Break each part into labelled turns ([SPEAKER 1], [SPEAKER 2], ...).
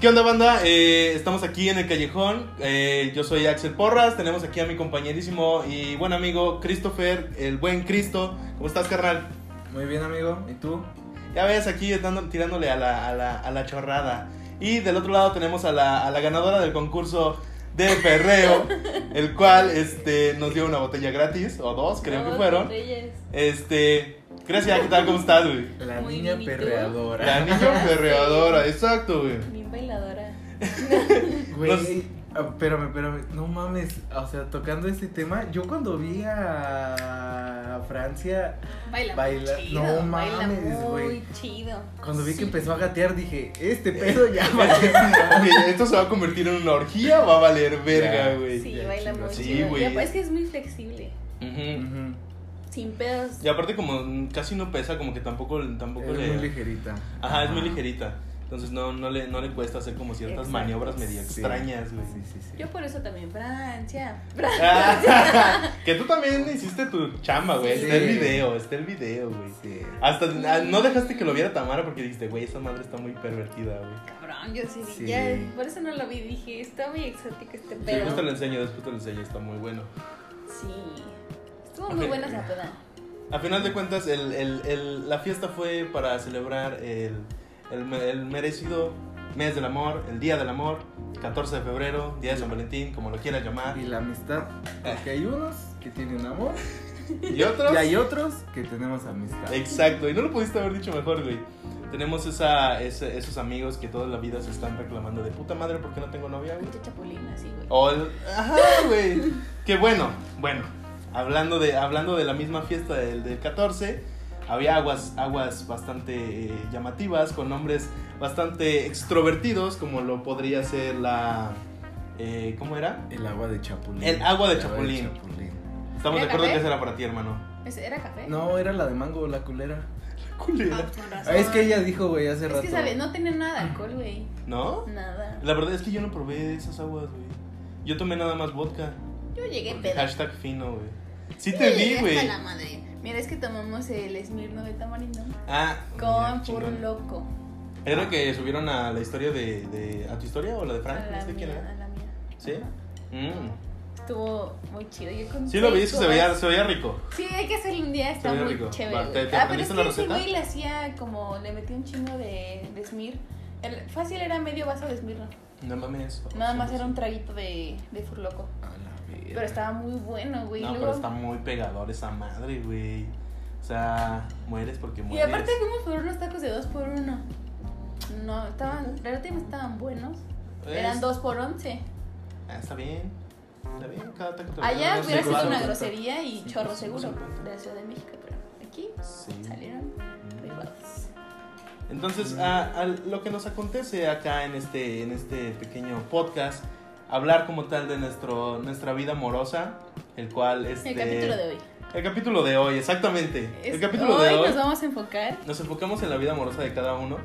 [SPEAKER 1] ¿Qué onda, banda? Eh, estamos aquí en el callejón. Eh, yo soy Axel Porras. Tenemos aquí a mi compañerísimo y buen amigo Christopher, el buen Cristo. ¿Cómo estás, carnal?
[SPEAKER 2] Muy bien, amigo. ¿Y tú?
[SPEAKER 1] Ya ves, aquí dando- tirándole a la, a, la, a la chorrada. Y del otro lado tenemos a la, a la ganadora del concurso de perreo, el cual este, nos dio una botella gratis, o dos, creo que fueron.
[SPEAKER 3] botellas.
[SPEAKER 1] Este, gracias, ¿qué tal? ¿Cómo estás, güey?
[SPEAKER 2] La
[SPEAKER 3] Muy
[SPEAKER 2] niña perreadora.
[SPEAKER 1] La niña perreadora, exacto, güey.
[SPEAKER 3] Bien bailadora.
[SPEAKER 2] Güey,
[SPEAKER 1] Los-
[SPEAKER 2] ah, espérame, espérame. No mames. O sea, tocando este tema, yo cuando vi a Francia,
[SPEAKER 3] Baila,
[SPEAKER 2] Baila-
[SPEAKER 3] muy chido.
[SPEAKER 2] no
[SPEAKER 3] baila
[SPEAKER 2] mames,
[SPEAKER 3] muy
[SPEAKER 2] güey.
[SPEAKER 3] chido.
[SPEAKER 2] cuando vi
[SPEAKER 3] Sí.
[SPEAKER 2] que empezó a gatear, dije, este pedo ya va
[SPEAKER 1] Esto se va a convertir en una orgía, va a valer verga,
[SPEAKER 2] Ya.
[SPEAKER 1] güey.
[SPEAKER 3] Sí,
[SPEAKER 2] Ya,
[SPEAKER 3] baila
[SPEAKER 2] chido.
[SPEAKER 3] muy
[SPEAKER 1] Sí,
[SPEAKER 3] chido.
[SPEAKER 1] güey.
[SPEAKER 3] Y aparte es que es muy flexible. Sin pedos.
[SPEAKER 1] Y aparte como casi no pesa, como que tampoco, tampoco
[SPEAKER 2] Es
[SPEAKER 1] le...
[SPEAKER 2] muy ligerita.
[SPEAKER 1] Ajá, es muy ligerita. Entonces no, no, le, no le cuesta hacer como ciertas
[SPEAKER 3] Exacto.
[SPEAKER 1] maniobras medio
[SPEAKER 2] Sí.
[SPEAKER 1] extrañas, güey.
[SPEAKER 2] Sí, sí, sí.
[SPEAKER 3] Yo por eso también, Francia.
[SPEAKER 1] Ah, que tú también hiciste tu chamba, güey.
[SPEAKER 2] Sí.
[SPEAKER 1] Está el video, está el video, güey.
[SPEAKER 2] Sí.
[SPEAKER 1] Hasta ah, no dejaste que lo viera Tamara porque dijiste, güey, esa madre está muy pervertida, güey.
[SPEAKER 3] Cabrón, yo sí,
[SPEAKER 2] Sí.
[SPEAKER 3] ya, por eso no lo vi, dije, está muy exótico este pedo.
[SPEAKER 1] después te lo enseño, después te lo enseño, está muy bueno.
[SPEAKER 3] Sí. Estuvo muy buena esa peda.
[SPEAKER 1] A final de cuentas, el, el, el- la fiesta fue para celebrar el, el, el merecido mes del amor, el día del amor, 14 de febrero, día de San Valentín, como lo quieras llamar.
[SPEAKER 2] Y la amistad. Porque hay unos que tienen amor
[SPEAKER 1] Y otros.
[SPEAKER 2] y hay otros que tenemos amistad.
[SPEAKER 1] Exacto, y no lo pudiste haber dicho mejor, güey. Tenemos esa, ese- esos amigos que toda la vida se están reclamando de puta madre, ¿por qué no tengo novia, güey?
[SPEAKER 3] Mucha chapulina, sí, güey.
[SPEAKER 1] O el, ajá, güey. Que bueno, bueno. Hablando de, hablando de la misma fiesta del, del 14, había aguas, aguas bastante eh, llamativas, con nombres bastante extrovertidos, como lo podría ser la... eh, ¿Cómo era?
[SPEAKER 2] El agua de chapulín.
[SPEAKER 1] El agua de
[SPEAKER 2] El
[SPEAKER 1] chapulín.
[SPEAKER 2] chapulín.
[SPEAKER 1] Estamos de
[SPEAKER 3] ¿Era
[SPEAKER 1] acuerdo
[SPEAKER 3] café?
[SPEAKER 1] que esa era para ti, hermano.
[SPEAKER 3] ¿Ese ¿Era café?
[SPEAKER 2] No, era la de mango, la culera.
[SPEAKER 1] Culera.
[SPEAKER 3] Ah,
[SPEAKER 2] es que ella dijo, güey, hace
[SPEAKER 3] Es
[SPEAKER 2] rato.
[SPEAKER 3] que, ¿sabes? No tenía nada de alcohol, güey.
[SPEAKER 1] ¿No?
[SPEAKER 3] Nada.
[SPEAKER 1] La verdad es que yo no probé esas aguas, güey. Yo tomé nada más vodka.
[SPEAKER 3] Yo llegué peda.
[SPEAKER 1] hashtag fino, güey. Sí
[SPEAKER 3] Yo
[SPEAKER 1] te vi, güey.
[SPEAKER 3] la madre. Mira, es que tomamos el Esmirno de tamarindo
[SPEAKER 1] Ah,
[SPEAKER 3] con puro loco.
[SPEAKER 1] ¿Era que subieron a la historia de, de- ¿A tu historia o la de Frank?
[SPEAKER 3] A
[SPEAKER 1] No
[SPEAKER 3] la
[SPEAKER 1] quién era.
[SPEAKER 3] a la mía.
[SPEAKER 1] ¿Sí? Mm.
[SPEAKER 3] Estuvo muy chido. Yo con
[SPEAKER 1] Sí lo vi, es se veía, se veía rico.
[SPEAKER 3] Sí, hay que hacerlo un día, está muy
[SPEAKER 1] rico.
[SPEAKER 3] chévere.
[SPEAKER 1] Va,
[SPEAKER 3] güey.
[SPEAKER 1] ¿te- te
[SPEAKER 3] ah, pero es que ese güey le hacía como, le metía un chingo de, de Smir. El, fácil era medio vaso de Smirno.
[SPEAKER 1] No mames.
[SPEAKER 3] Nada más era un traguito de, de Furloco.
[SPEAKER 2] A la
[SPEAKER 3] Pero estaba muy bueno, güey.
[SPEAKER 1] No,
[SPEAKER 3] Luego-
[SPEAKER 1] pero está muy pegador esa madre, güey. O sea, mueres porque
[SPEAKER 3] Y
[SPEAKER 1] mueres.
[SPEAKER 3] aparte fuimos por unos tacos de dos por uno. No, estaban, relativamente estaban buenos. Eran dos por once.
[SPEAKER 1] Ah, está bien. Está bien, cada taco te lo
[SPEAKER 3] Allá hubiera sido una grosería y
[SPEAKER 1] Sí,
[SPEAKER 3] chorro seguro de la Ciudad de México, pero aquí
[SPEAKER 1] Sí.
[SPEAKER 3] salieron privados.
[SPEAKER 1] Entonces, a, a lo que nos acontece acá en este, en este pequeño podcast, hablar como tal de nuestro, nuestra vida amorosa, el cual este,
[SPEAKER 3] El capítulo de hoy.
[SPEAKER 1] El capítulo de hoy, exactamente.
[SPEAKER 3] Es-
[SPEAKER 1] el capítulo
[SPEAKER 3] hoy
[SPEAKER 1] de hoy
[SPEAKER 3] nos vamos a enfocar.
[SPEAKER 1] nos enfocamos en la vida amorosa de cada uno,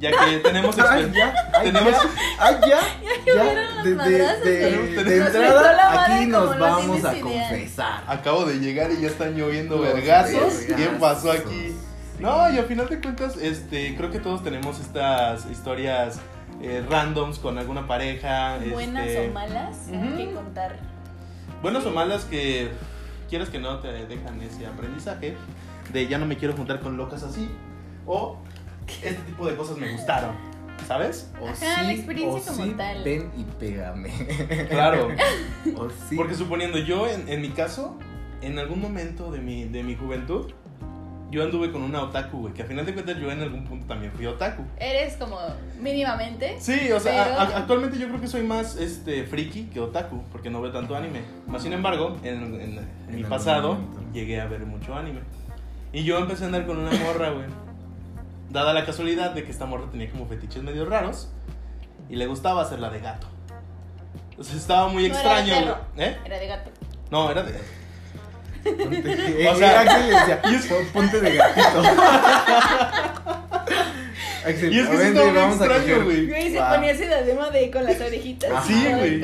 [SPEAKER 1] ya que tenemos
[SPEAKER 2] Ay,
[SPEAKER 1] exper-
[SPEAKER 2] ya, ay,
[SPEAKER 1] tenemos
[SPEAKER 2] ya, ay, ya, ya,
[SPEAKER 3] hubieron los
[SPEAKER 2] de, de,
[SPEAKER 3] madrazos,
[SPEAKER 2] de, entrada, aquí nos
[SPEAKER 3] no
[SPEAKER 2] vamos a confesar.
[SPEAKER 1] Acabo de llegar y ya están lloviendo vergazos. ¿Qué pasó aquí?
[SPEAKER 2] Sí.
[SPEAKER 1] No, y a final de cuentas, este, creo que todos tenemos estas historias eh, randoms con alguna pareja.
[SPEAKER 3] Buenas
[SPEAKER 1] este,
[SPEAKER 3] o malas, hay que contar.
[SPEAKER 1] Buenas o malas que quieres que no te dejan ese aprendizaje de ya no me quiero juntar con locas así o este tipo de cosas me gustaron, ¿sabes?
[SPEAKER 2] O
[SPEAKER 3] Ajá, la
[SPEAKER 2] sí,
[SPEAKER 3] experiencia
[SPEAKER 2] o
[SPEAKER 3] como
[SPEAKER 2] sí,
[SPEAKER 3] tal.
[SPEAKER 2] Ven y pégame.
[SPEAKER 1] Claro,
[SPEAKER 2] O sí.
[SPEAKER 1] porque suponiendo yo en, en mi caso, en algún momento de mi, de mi juventud, yo anduve con una otaku, güey, que a final de cuentas yo en algún punto también fui otaku.
[SPEAKER 3] Eres como mínimamente.
[SPEAKER 1] Sí, o sea,
[SPEAKER 3] Pero-
[SPEAKER 1] a- a- actualmente yo creo que soy más este friki que otaku, porque no veo tanto anime. Más sin embargo, en, en- en mi
[SPEAKER 2] algún
[SPEAKER 1] pasado
[SPEAKER 2] momento.
[SPEAKER 1] llegué a ver mucho anime. Y yo empecé a andar con una morra, güey. Dada la casualidad de que esta morra tenía como fetiches medio raros y le gustaba hacerla de gato. Entonces estaba muy
[SPEAKER 3] No era de
[SPEAKER 1] extraño,
[SPEAKER 3] perro.
[SPEAKER 1] güey. ¿Eh?
[SPEAKER 3] Era de gato.
[SPEAKER 1] No, era de
[SPEAKER 2] Ponte,
[SPEAKER 1] O sea,
[SPEAKER 2] Axel le decía, "Pon- ponte de gatito. Axel,
[SPEAKER 1] Y es que sí
[SPEAKER 2] vente,
[SPEAKER 1] estaba muy extraño, güey.
[SPEAKER 3] Güey, se
[SPEAKER 2] Va.
[SPEAKER 3] ponía ese diadema de con las orejitas.
[SPEAKER 2] Ajá.
[SPEAKER 1] Sí, güey.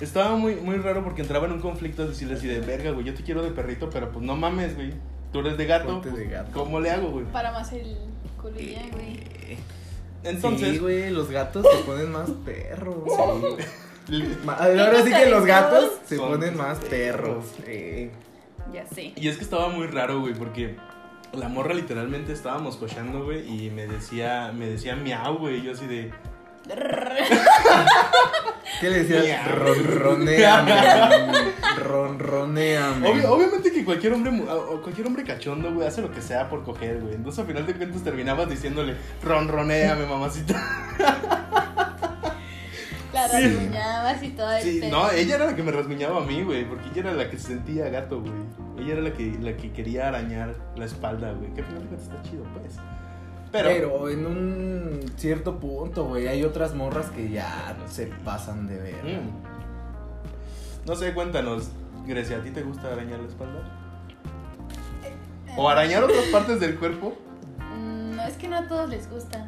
[SPEAKER 1] Estaba muy, muy raro porque entraba en un conflicto de decirle así de verga, güey. Yo te quiero de perrito, pero pues no mames, güey. Tú eres de gato.
[SPEAKER 2] Ponte de
[SPEAKER 1] pues,
[SPEAKER 2] gato.
[SPEAKER 1] ¿Cómo le hago, güey?
[SPEAKER 3] Para más el ya, güey.
[SPEAKER 2] Eh,
[SPEAKER 1] Entonces,
[SPEAKER 2] Sí, güey, los gatos se ponen más perros.
[SPEAKER 1] Sí.
[SPEAKER 2] Ahora sí que los gatos se ponen más
[SPEAKER 1] perros.
[SPEAKER 2] perros. Eh,
[SPEAKER 3] Ya sé.
[SPEAKER 1] Y es que estaba muy raro, güey, porque la morra literalmente estábamos cochando, güey, y me decía, me decía miau, güey, y yo así de...
[SPEAKER 2] ¿Qué le decías? Ronroneame. Ronroneame.
[SPEAKER 1] Obvio- obviamente que cualquier hombre, cualquier hombre cachondo, güey, hace lo que sea por coger, güey. Entonces al final de cuentas terminabas diciéndole, ronroneame, mamacita.
[SPEAKER 3] La
[SPEAKER 1] Sí.
[SPEAKER 3] rasguñabas y todo el
[SPEAKER 1] Sí, no, ella era la que me rasguñaba a mí, güey, porque ella era la que se sentía gato, güey. Ella era la que, la que quería arañar la espalda, güey. Que al final de cuentas está chido, pues. Pero,
[SPEAKER 2] Pero, en un cierto punto, güey, hay otras morras que ya se pasan de ver.
[SPEAKER 1] Mm. No sé, cuéntanos, Grecia, ¿a ti te gusta arañar la espalda? ¿O arañar otras partes del cuerpo?
[SPEAKER 3] Mm, No, es que no a todos les gusta.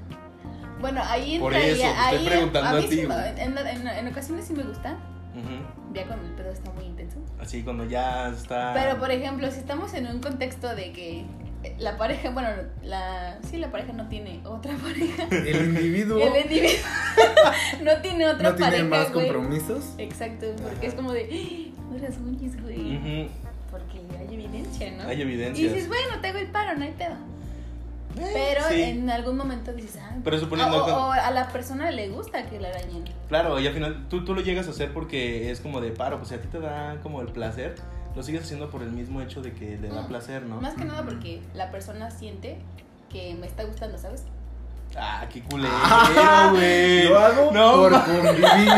[SPEAKER 3] Bueno, ahí
[SPEAKER 1] Por
[SPEAKER 3] entraría.
[SPEAKER 1] eso,
[SPEAKER 3] ahí,
[SPEAKER 1] preguntando a
[SPEAKER 3] mí
[SPEAKER 1] ti,
[SPEAKER 3] sí en, en- en ocasiones sí me gusta.
[SPEAKER 1] Ujú.
[SPEAKER 3] Ya cuando el pedo está muy intenso.
[SPEAKER 1] Así cuando ya está...
[SPEAKER 3] Pero por ejemplo, si estamos en un contexto de que la pareja, bueno, la sí la pareja no tiene otra pareja.
[SPEAKER 2] El individuo
[SPEAKER 3] El individuo no tiene otra
[SPEAKER 2] no tiene
[SPEAKER 3] pareja,
[SPEAKER 2] más
[SPEAKER 3] güey.
[SPEAKER 2] compromisos.
[SPEAKER 3] Exacto, porque es como de, "Ah, no las uñas, güey.
[SPEAKER 1] Ujú.
[SPEAKER 3] Porque hay evidencia, ¿no?
[SPEAKER 1] Hay
[SPEAKER 3] Y
[SPEAKER 1] evidencias.
[SPEAKER 3] dices, bueno, te hago el paro, no hay pedo. Pero
[SPEAKER 1] sí.
[SPEAKER 3] en algún momento dices, ah,
[SPEAKER 1] Pero suponiendo
[SPEAKER 3] o,
[SPEAKER 1] que-
[SPEAKER 3] o a la persona le gusta que la arañen.
[SPEAKER 1] Claro, y al final tú, tú lo llegas a hacer porque es como de paro, pues si a ti te da como el placer, lo sigues haciendo por el mismo hecho de que le da
[SPEAKER 3] Mm.
[SPEAKER 1] placer, ¿no?
[SPEAKER 3] Más que nada porque la persona siente que me está gustando, ¿sabes?
[SPEAKER 1] Ah, qué culero,
[SPEAKER 2] Ah,
[SPEAKER 1] güey.
[SPEAKER 2] Lo hago
[SPEAKER 1] No,
[SPEAKER 2] por
[SPEAKER 1] ma-
[SPEAKER 2] convivir, dice,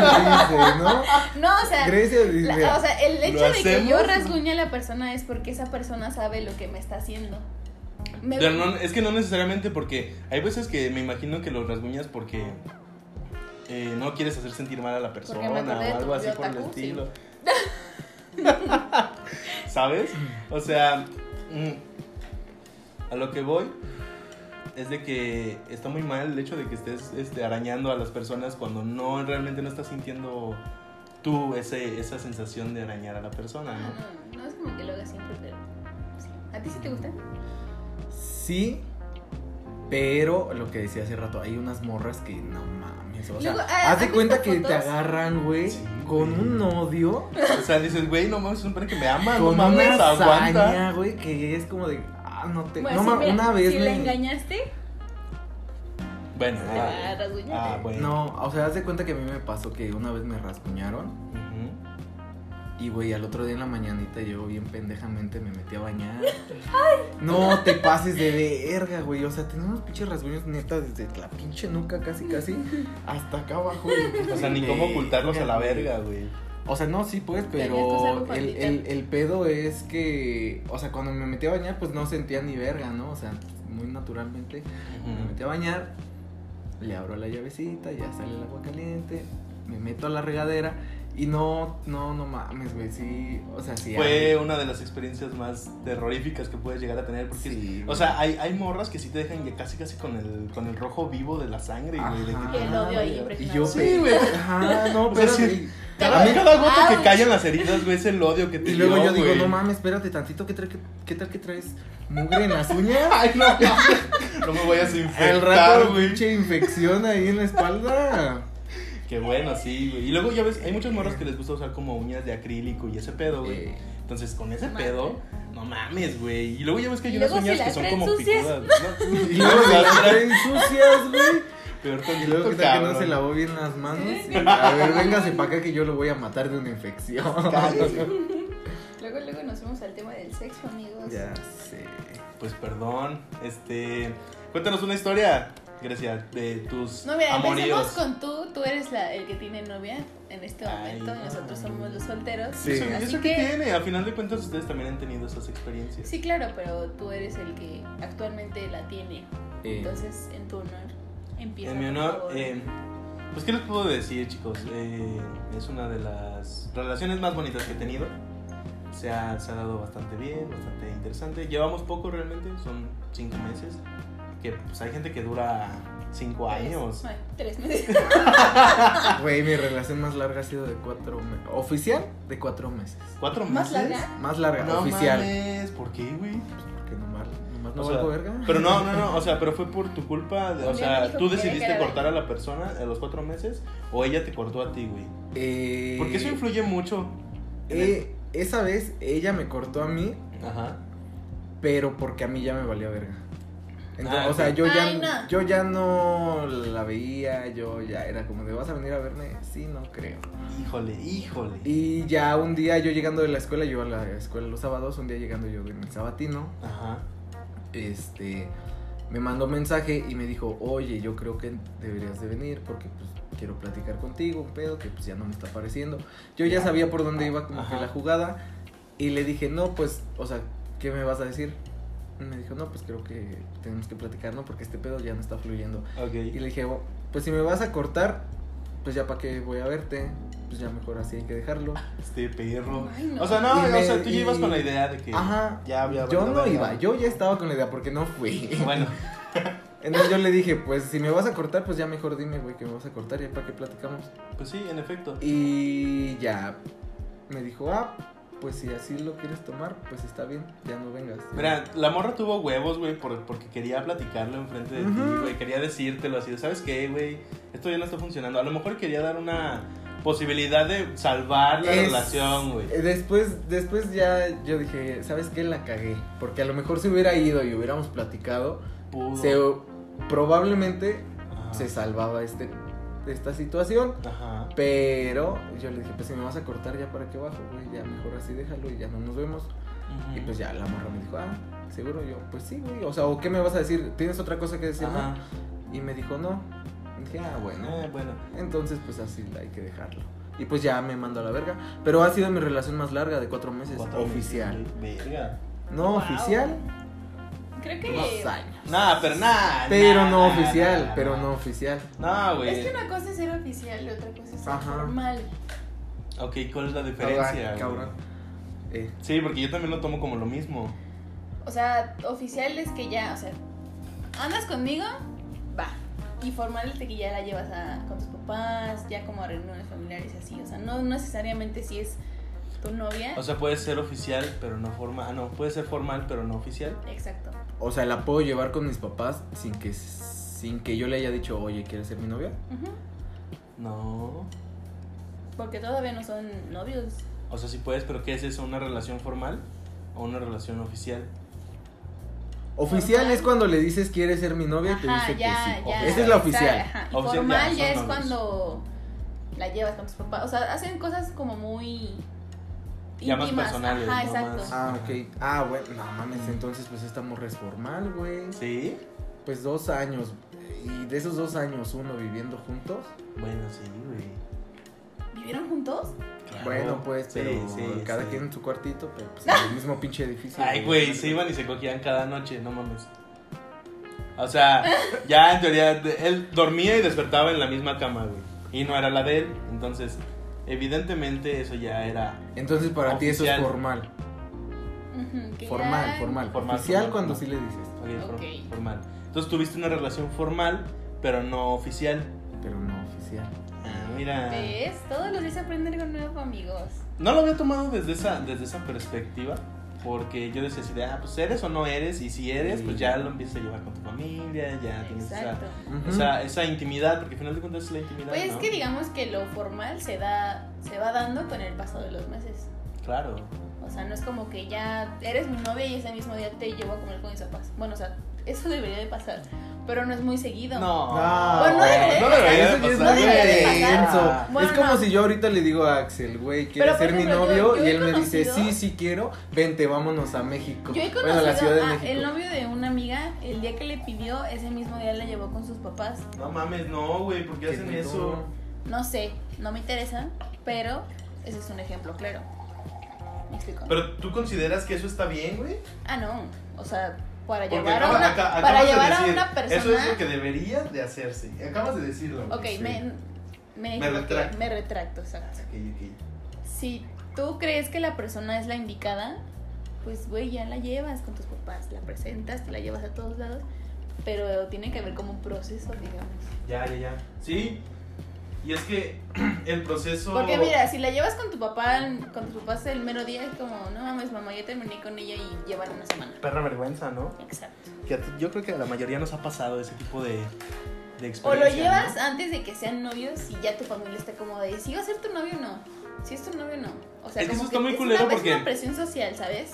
[SPEAKER 2] ¿no?
[SPEAKER 3] No, o sea,
[SPEAKER 2] Grecia dice,
[SPEAKER 3] la- o sea, el
[SPEAKER 1] ¿Lo
[SPEAKER 3] hecho de que yo
[SPEAKER 1] hacemos?
[SPEAKER 3] rasguñe a la persona es porque esa persona sabe lo que me está haciendo. Me-
[SPEAKER 1] Pero no- es que no necesariamente porque hay veces que me imagino que los rasguñas porque eh, no quieres hacer sentir mal a la persona o algo así por el
[SPEAKER 3] sí.
[SPEAKER 1] estilo. ¿Sabes? O sea, mm, a lo que voy es de que está muy mal el hecho de que estés este, arañando a las personas cuando no realmente no estás sintiendo tú ese, esa sensación de arañar a la persona,
[SPEAKER 3] No,
[SPEAKER 1] ¿no?
[SPEAKER 3] no, no es como que lo hagas siempre, pero. ¿A ti sí te gusta?
[SPEAKER 2] Sí, pero lo que decía hace rato, hay unas morras que no mames. O sea,
[SPEAKER 3] Luego, ah,
[SPEAKER 2] haz de
[SPEAKER 3] ¿has
[SPEAKER 2] cuenta que te agarran, güey,
[SPEAKER 1] Sí,
[SPEAKER 2] con
[SPEAKER 1] güey.
[SPEAKER 2] un odio,
[SPEAKER 1] O sea, dices, güey, no mames, se supone que me ama, no
[SPEAKER 2] con
[SPEAKER 1] mames,
[SPEAKER 2] una
[SPEAKER 1] aguanta.
[SPEAKER 2] hazaña, güey, que es como de, ah, no te.
[SPEAKER 3] Bueno,
[SPEAKER 2] no
[SPEAKER 3] sí,
[SPEAKER 2] ma-
[SPEAKER 3] mira,
[SPEAKER 2] una vez
[SPEAKER 3] si
[SPEAKER 2] me.
[SPEAKER 3] la engañaste,
[SPEAKER 1] Bueno, ah, ah, bueno.
[SPEAKER 2] No, o sea, haz de cuenta que a mí me pasó que una vez me rasguñaron. Y, güey, al otro día en la mañanita yo bien pendejamente me metí a bañar. No te pases de verga, güey. O sea, tenía unos pinches rasguños neta desde la pinche nuca casi, casi hasta acá abajo. güey.
[SPEAKER 1] O sea, ni cómo ocultarlos a la verga, güey.
[SPEAKER 2] O sea, no, sí, pues, pero el, el pedo es que, o sea, cuando me metí a bañar, pues no sentía ni verga, ¿no? O sea, muy naturalmente. Me metí a bañar, le abro la llavecita, ya sale el agua caliente, me meto a la regadera y no, no, no mames, güey, sí, o sea, sí.
[SPEAKER 1] Fue
[SPEAKER 2] hay-
[SPEAKER 1] una de las experiencias más terroríficas que puedes llegar a tener. Porque,
[SPEAKER 2] Sí,
[SPEAKER 1] o
[SPEAKER 2] güey.
[SPEAKER 1] sea, hay, hay morras que sí te dejan ya casi casi con el, con el rojo vivo de la sangre, güey. de
[SPEAKER 3] El odio ahí
[SPEAKER 2] Y yo,
[SPEAKER 1] Sí, güey.
[SPEAKER 2] Ajá, no,
[SPEAKER 1] O sea,
[SPEAKER 2] pero.
[SPEAKER 1] sí.
[SPEAKER 2] y-
[SPEAKER 1] Cada,
[SPEAKER 2] a mí-
[SPEAKER 1] cada gota que cae en las heridas, güey, es el odio que te
[SPEAKER 2] Y luego
[SPEAKER 1] dio,
[SPEAKER 2] yo digo,
[SPEAKER 1] güey.
[SPEAKER 2] no mames, espérate tantito, ¿qué, trae, qué, qué tal que traes mugre en las uñas?
[SPEAKER 1] Ay, no, no me vayas a
[SPEAKER 2] El
[SPEAKER 1] infectar,
[SPEAKER 2] rato,
[SPEAKER 1] güey.
[SPEAKER 2] pinche infección ahí en la espalda.
[SPEAKER 1] Qué bueno, sí, güey. Y luego ya ves, hay muchas morras que les gusta usar como uñas de acrílico y ese pedo, güey. Entonces, con ese
[SPEAKER 3] Madre.
[SPEAKER 1] pedo, no mames, güey. Y luego ya ves que hay unas uñas que son como
[SPEAKER 3] sucias.
[SPEAKER 1] picudas. ¿no?
[SPEAKER 2] y luego se las traen sucias, güey.
[SPEAKER 1] Peor
[SPEAKER 2] Y luego que tal que no se lavó bien las manos. A ver, véngase para acá que yo lo voy a matar de una infección.
[SPEAKER 3] Luego, luego nos fuimos al tema del sexo, amigos.
[SPEAKER 2] Ya sé.
[SPEAKER 1] Pues perdón, este. Cuéntanos una historia, Grecia, de tus
[SPEAKER 3] No, mira,
[SPEAKER 1] amoríos.
[SPEAKER 3] con tú. Tú eres la, el que tiene novia en este
[SPEAKER 1] Ay,
[SPEAKER 3] momento y nosotros somos los solteros.
[SPEAKER 2] Sí.
[SPEAKER 1] Eso,
[SPEAKER 3] Así
[SPEAKER 1] ¿eso
[SPEAKER 3] que,
[SPEAKER 1] tiene? Al final de cuentas, ustedes también han tenido esas experiencias.
[SPEAKER 3] sí, claro, pero tú eres el que actualmente la tiene.
[SPEAKER 2] Eh,
[SPEAKER 3] Entonces, en tu honor, empieza.
[SPEAKER 1] En mi honor, eh, pues, ¿qué les puedo decir, chicos? Eh, es una de las relaciones más bonitas que he tenido. Se ha, se ha dado bastante bien, bastante interesante. Llevamos poco realmente, son cinco meses. Que pues hay gente que dura cinco
[SPEAKER 3] Tres.
[SPEAKER 1] años.
[SPEAKER 3] Ay, tres meses.
[SPEAKER 2] Güey, mi relación más larga ha sido de cuatro meses. Oficial, de cuatro meses.
[SPEAKER 1] ¿Cuatro
[SPEAKER 3] ¿Más
[SPEAKER 1] meses?
[SPEAKER 3] larga?
[SPEAKER 2] Más larga,
[SPEAKER 1] No
[SPEAKER 2] oficial.
[SPEAKER 1] mames, ¿por qué, güey?
[SPEAKER 2] Porque que nomás, nomás no
[SPEAKER 1] O sea,
[SPEAKER 2] valgo verga.
[SPEAKER 1] Pero no, no, no, o sea, pero fue por tu culpa, de- o sea, tú decidiste cortar a la persona a los cuatro meses o ella te cortó a ti, güey.
[SPEAKER 2] Eh,
[SPEAKER 1] Porque eso influye mucho. el-
[SPEAKER 2] eh, esa vez ella me cortó a mí,
[SPEAKER 1] Ajá.
[SPEAKER 2] pero porque a mí ya me valía verga. Entonces,
[SPEAKER 1] Ah,
[SPEAKER 2] o sea, yo ya,
[SPEAKER 3] Ay, no.
[SPEAKER 2] yo ya no la veía, yo ya era como de, ¿vas a venir a verme? Sí, no creo.
[SPEAKER 1] Híjole, híjole.
[SPEAKER 2] Y ya un día yo llegando de la escuela, yo a la escuela los sábados, un día llegando yo de mi sabatino,
[SPEAKER 1] Ajá.
[SPEAKER 2] este, me mandó mensaje y me dijo, oye, yo creo que deberías de venir porque pues quiero platicar contigo, un pedo que pues ya no me está pareciendo. Yo ya sabía por dónde iba como que la jugada y le dije, no, pues, o sea, ¿qué me vas a decir? Y me dijo, no, pues creo que tenemos que platicar, ¿no? Porque este pedo ya no está fluyendo. Y le dije, "Oh, pues si me vas a cortar, pues ya para qué voy a verte, pues ya mejor así hay que dejarlo.
[SPEAKER 1] Este perro.
[SPEAKER 3] Ay, no.
[SPEAKER 1] O sea, no,
[SPEAKER 2] Y me-
[SPEAKER 1] o sea, tú ya ibas con la idea de que
[SPEAKER 2] Ajá.
[SPEAKER 1] ya había
[SPEAKER 2] Yo no iba, yo ya estaba con la idea porque no fui.
[SPEAKER 1] Bueno,
[SPEAKER 2] Entonces yo le dije, pues si me vas a cortar, pues ya mejor dime, güey, que me vas a cortar y para qué platicamos.
[SPEAKER 1] pues sí, en efecto.
[SPEAKER 2] Y ya me dijo, ah, pues si así lo quieres tomar, pues está bien, ya no vengas.
[SPEAKER 1] Mira, la morra tuvo huevos, güey, por- porque quería platicarlo enfrente de ti, güey. Quería decírtelo así, ¿sabes qué, güey? Esto ya no está funcionando. A lo mejor quería dar una posibilidad de salvar la
[SPEAKER 2] Es-
[SPEAKER 1] relación, güey.
[SPEAKER 2] Después, después ya yo dije, ¿sabes qué? La cagué. Porque a lo mejor si hubiera ido y hubiéramos platicado,
[SPEAKER 1] Pudo.
[SPEAKER 2] se, probablemente
[SPEAKER 1] Ajá.
[SPEAKER 2] se salvaba este, esta situación.
[SPEAKER 1] Ajá.
[SPEAKER 2] Pero yo le dije, pues si me vas a cortar ya para qué bajo, güey, ya mejor así déjalo y ya no nos vemos. Y pues ya la morra me dijo, ah, seguro yo, pues sí, güey. O sea, ¿o qué me vas a decir? ¿Tienes otra cosa que decirme? Y me dijo, no. Y dije, ah, bueno.
[SPEAKER 1] Eh, bueno.
[SPEAKER 2] Entonces, pues así hay que dejarlo. Y pues ya me mandó a la verga. Pero ha sido mi relación más larga de cuatro meses.
[SPEAKER 1] Cuatro
[SPEAKER 2] oficial.
[SPEAKER 1] meses. Verga.
[SPEAKER 2] No
[SPEAKER 3] Wow.
[SPEAKER 2] oficial,
[SPEAKER 3] Creo que.
[SPEAKER 2] dos años.
[SPEAKER 1] Nah, pero nada.
[SPEAKER 2] Pero no oficial, pero no oficial.
[SPEAKER 1] No, güey.
[SPEAKER 3] Es que una cosa es ser oficial y otra cosa es ser
[SPEAKER 2] Ajá.
[SPEAKER 3] formal.
[SPEAKER 1] Ok, ¿cuál es la diferencia?
[SPEAKER 2] Cabrón. Eh,
[SPEAKER 1] Sí, porque yo también lo tomo como lo mismo.
[SPEAKER 3] O sea, oficial es que ya, o sea, andas conmigo, va. Y formal es de que ya la llevas a, con tus papás, ya como a reuniones familiares y así. O sea, no necesariamente si es tu novia.
[SPEAKER 1] O sea, puede ser oficial, pero no formal. Ah, no, puede ser formal, pero no oficial.
[SPEAKER 3] Exacto.
[SPEAKER 2] O sea, la puedo llevar con mis papás sin que, sin que yo le haya dicho, oye, ¿quieres ser mi novia?
[SPEAKER 1] No.
[SPEAKER 3] Porque todavía no son novios.
[SPEAKER 1] O sea, sí puedes, pero ¿qué es eso? ¿Una relación formal o una relación oficial?
[SPEAKER 2] Oficial
[SPEAKER 3] Formal.
[SPEAKER 2] es cuando le dices, ¿quieres ser mi novia? Y te dice
[SPEAKER 3] ya,
[SPEAKER 2] que sí.
[SPEAKER 3] ya.
[SPEAKER 2] Esa es la oficial.
[SPEAKER 3] ajá. Y
[SPEAKER 1] Oficial
[SPEAKER 3] formal ya, es
[SPEAKER 1] novios.
[SPEAKER 3] cuando la llevas con tus papás. O sea, hacen cosas como muy.
[SPEAKER 1] Ya más personales,
[SPEAKER 3] Ajá, exacto.
[SPEAKER 1] más-
[SPEAKER 2] Ah, ok. Ah, bueno, no mames, entonces pues esta morra es formal, güey.
[SPEAKER 1] ¿Sí?
[SPEAKER 2] Pues dos años. Y de esos dos años, uno viviendo juntos.
[SPEAKER 1] Bueno, sí, güey.
[SPEAKER 3] ¿Vivieron juntos?
[SPEAKER 1] Claro.
[SPEAKER 2] Bueno, pues,
[SPEAKER 1] Sí,
[SPEAKER 2] pero
[SPEAKER 1] sí,
[SPEAKER 2] cada
[SPEAKER 1] sí.
[SPEAKER 2] quien en su cuartito, pero pues en el mismo pinche edificio.
[SPEAKER 1] Ay, güey, se iban y se cogían cada noche, no mames. O sea, ya en teoría, él dormía y despertaba en la misma cama, güey. Y no era la de él, entonces, evidentemente eso ya era
[SPEAKER 2] Entonces para ti eso es formal. Formal,
[SPEAKER 3] ya-
[SPEAKER 2] formal.
[SPEAKER 1] Formal,
[SPEAKER 2] Oficial
[SPEAKER 1] formal,
[SPEAKER 2] cuando
[SPEAKER 1] formal.
[SPEAKER 2] sí le dices,
[SPEAKER 1] ok, for-
[SPEAKER 3] Ok.
[SPEAKER 1] formal. Entonces tuviste una relación formal, pero no oficial.
[SPEAKER 2] pero no oficial.
[SPEAKER 1] Ah, mira.
[SPEAKER 3] ¿Ves? Todos los días aprender algo nuevo, amigos.
[SPEAKER 1] No lo había tomado desde esa, desde esa perspectiva. Porque yo decía así de, ah, pues eres o no eres. Y si eres,
[SPEAKER 2] Sí.
[SPEAKER 1] pues ya lo empiezas a llevar con tu familia. Ya tienes esa, intimidad. Porque al final de cuentas es la intimidad.
[SPEAKER 3] Pues es que digamos que lo formal se da, se va dando con el paso de los meses.
[SPEAKER 1] Claro.
[SPEAKER 3] O sea, no es como que ya eres mi novia y ese mismo día te llevo a comer con mis papás. Bueno, o sea, eso debería de pasar, pero no es muy seguido.
[SPEAKER 1] No.
[SPEAKER 2] No,
[SPEAKER 3] Pues no debería de
[SPEAKER 1] no
[SPEAKER 3] pasar.
[SPEAKER 1] debería
[SPEAKER 2] muy
[SPEAKER 3] debería de pasar. Bueno,
[SPEAKER 2] es como
[SPEAKER 3] no.
[SPEAKER 2] si yo ahorita le digo a Axel, güey, ¿quieres ser mi novio?
[SPEAKER 3] yo- yo
[SPEAKER 2] y él me dice, sí, sí quiero, vente, vámonos a México.
[SPEAKER 3] Yo he
[SPEAKER 2] bueno,
[SPEAKER 3] conocido
[SPEAKER 2] a la Ciudad de
[SPEAKER 3] a
[SPEAKER 2] México.
[SPEAKER 3] el novio de una amiga, el día que le pidió, ese mismo día la llevó con sus papás.
[SPEAKER 1] No mames, no, güey. ¿Por qué
[SPEAKER 2] Qué
[SPEAKER 1] hacen eso?
[SPEAKER 3] No sé, no me interesa, pero ese es un ejemplo claro. ¿Me explico?
[SPEAKER 1] Pero tú consideras que eso está bien, güey.
[SPEAKER 3] ah, no, o sea, para
[SPEAKER 1] Porque
[SPEAKER 3] llevar,
[SPEAKER 1] acaba-
[SPEAKER 3] a, una,
[SPEAKER 1] aca-
[SPEAKER 3] para llevar a una persona...
[SPEAKER 1] Eso es lo que debería de hacerse. Acabas de decirlo.
[SPEAKER 3] Ok,
[SPEAKER 2] Sí.
[SPEAKER 3] me, me,
[SPEAKER 1] Me retracto.
[SPEAKER 3] me retracto, exacto.
[SPEAKER 1] Ok, ok.
[SPEAKER 3] Si tú crees que la persona es la indicada, pues güey, ya la llevas con tus papás, la presentas, te la llevas a todos lados, pero tiene que haber como un proceso, digamos.
[SPEAKER 1] Ya, ya, ya. Sí. Y es que el proceso.
[SPEAKER 3] Porque mira, si la llevas con tu papá, con tus papás el mero día, es como, no mames, mamá, ya terminé con ella y llevan una semana.
[SPEAKER 1] Perra vergüenza, ¿no?
[SPEAKER 3] Exacto.
[SPEAKER 1] Que yo creo que a la mayoría nos ha pasado ese tipo de, de
[SPEAKER 3] O lo llevas
[SPEAKER 1] ¿no?
[SPEAKER 3] antes de que sean novios y ya tu familia está como de, si va a ser tu novio o no. Si es tu novio o no. O sea,
[SPEAKER 1] Es que
[SPEAKER 3] como
[SPEAKER 1] eso está muy
[SPEAKER 3] es
[SPEAKER 1] culero
[SPEAKER 3] una,
[SPEAKER 1] porque-
[SPEAKER 3] Es una presión social, ¿sabes?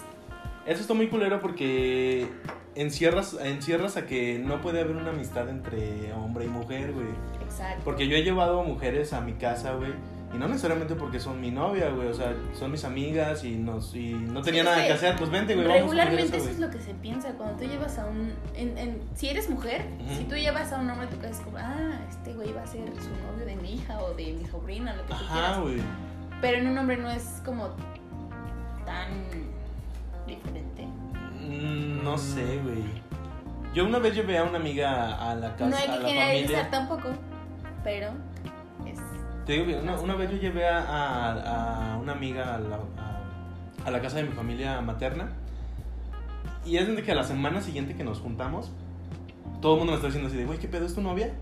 [SPEAKER 1] Eso está muy culero porque encierras, encierras a que no puede haber una amistad entre hombre y mujer, güey.
[SPEAKER 3] Exacto.
[SPEAKER 1] Porque yo he llevado mujeres a mi casa, güey. Y no necesariamente porque son mi novia, güey. O sea, son mis amigas y, nos, y no tenía
[SPEAKER 3] Sí,
[SPEAKER 1] nada que hacer. Pues vente, güey. vamos a
[SPEAKER 3] Regularmente eso
[SPEAKER 1] güey.
[SPEAKER 3] es lo que se piensa cuando tú llevas a un... En, en- si eres mujer,
[SPEAKER 1] Ujú.
[SPEAKER 3] si tú llevas a un hombre a tu casa es como, ah, este güey va a ser su novio de mi hija o de mi sobrina, lo que tú
[SPEAKER 1] Ajá,
[SPEAKER 3] quieras.
[SPEAKER 1] güey.
[SPEAKER 3] Pero en un hombre no es como tan diferente.
[SPEAKER 1] Mm, no sé, güey. Yo una vez llevé a una amiga a la casa,
[SPEAKER 3] no hay
[SPEAKER 1] a
[SPEAKER 3] que
[SPEAKER 1] la
[SPEAKER 3] generalizar
[SPEAKER 1] familia.
[SPEAKER 3] tampoco, pero es...
[SPEAKER 1] Te digo que una, una vez yo llevé a, a- a una amiga a la, a- a la casa de mi familia materna. Y es de que a la semana siguiente que nos juntamos, todo el mundo me está diciendo así de, güey, ¿qué pedo es tu novia?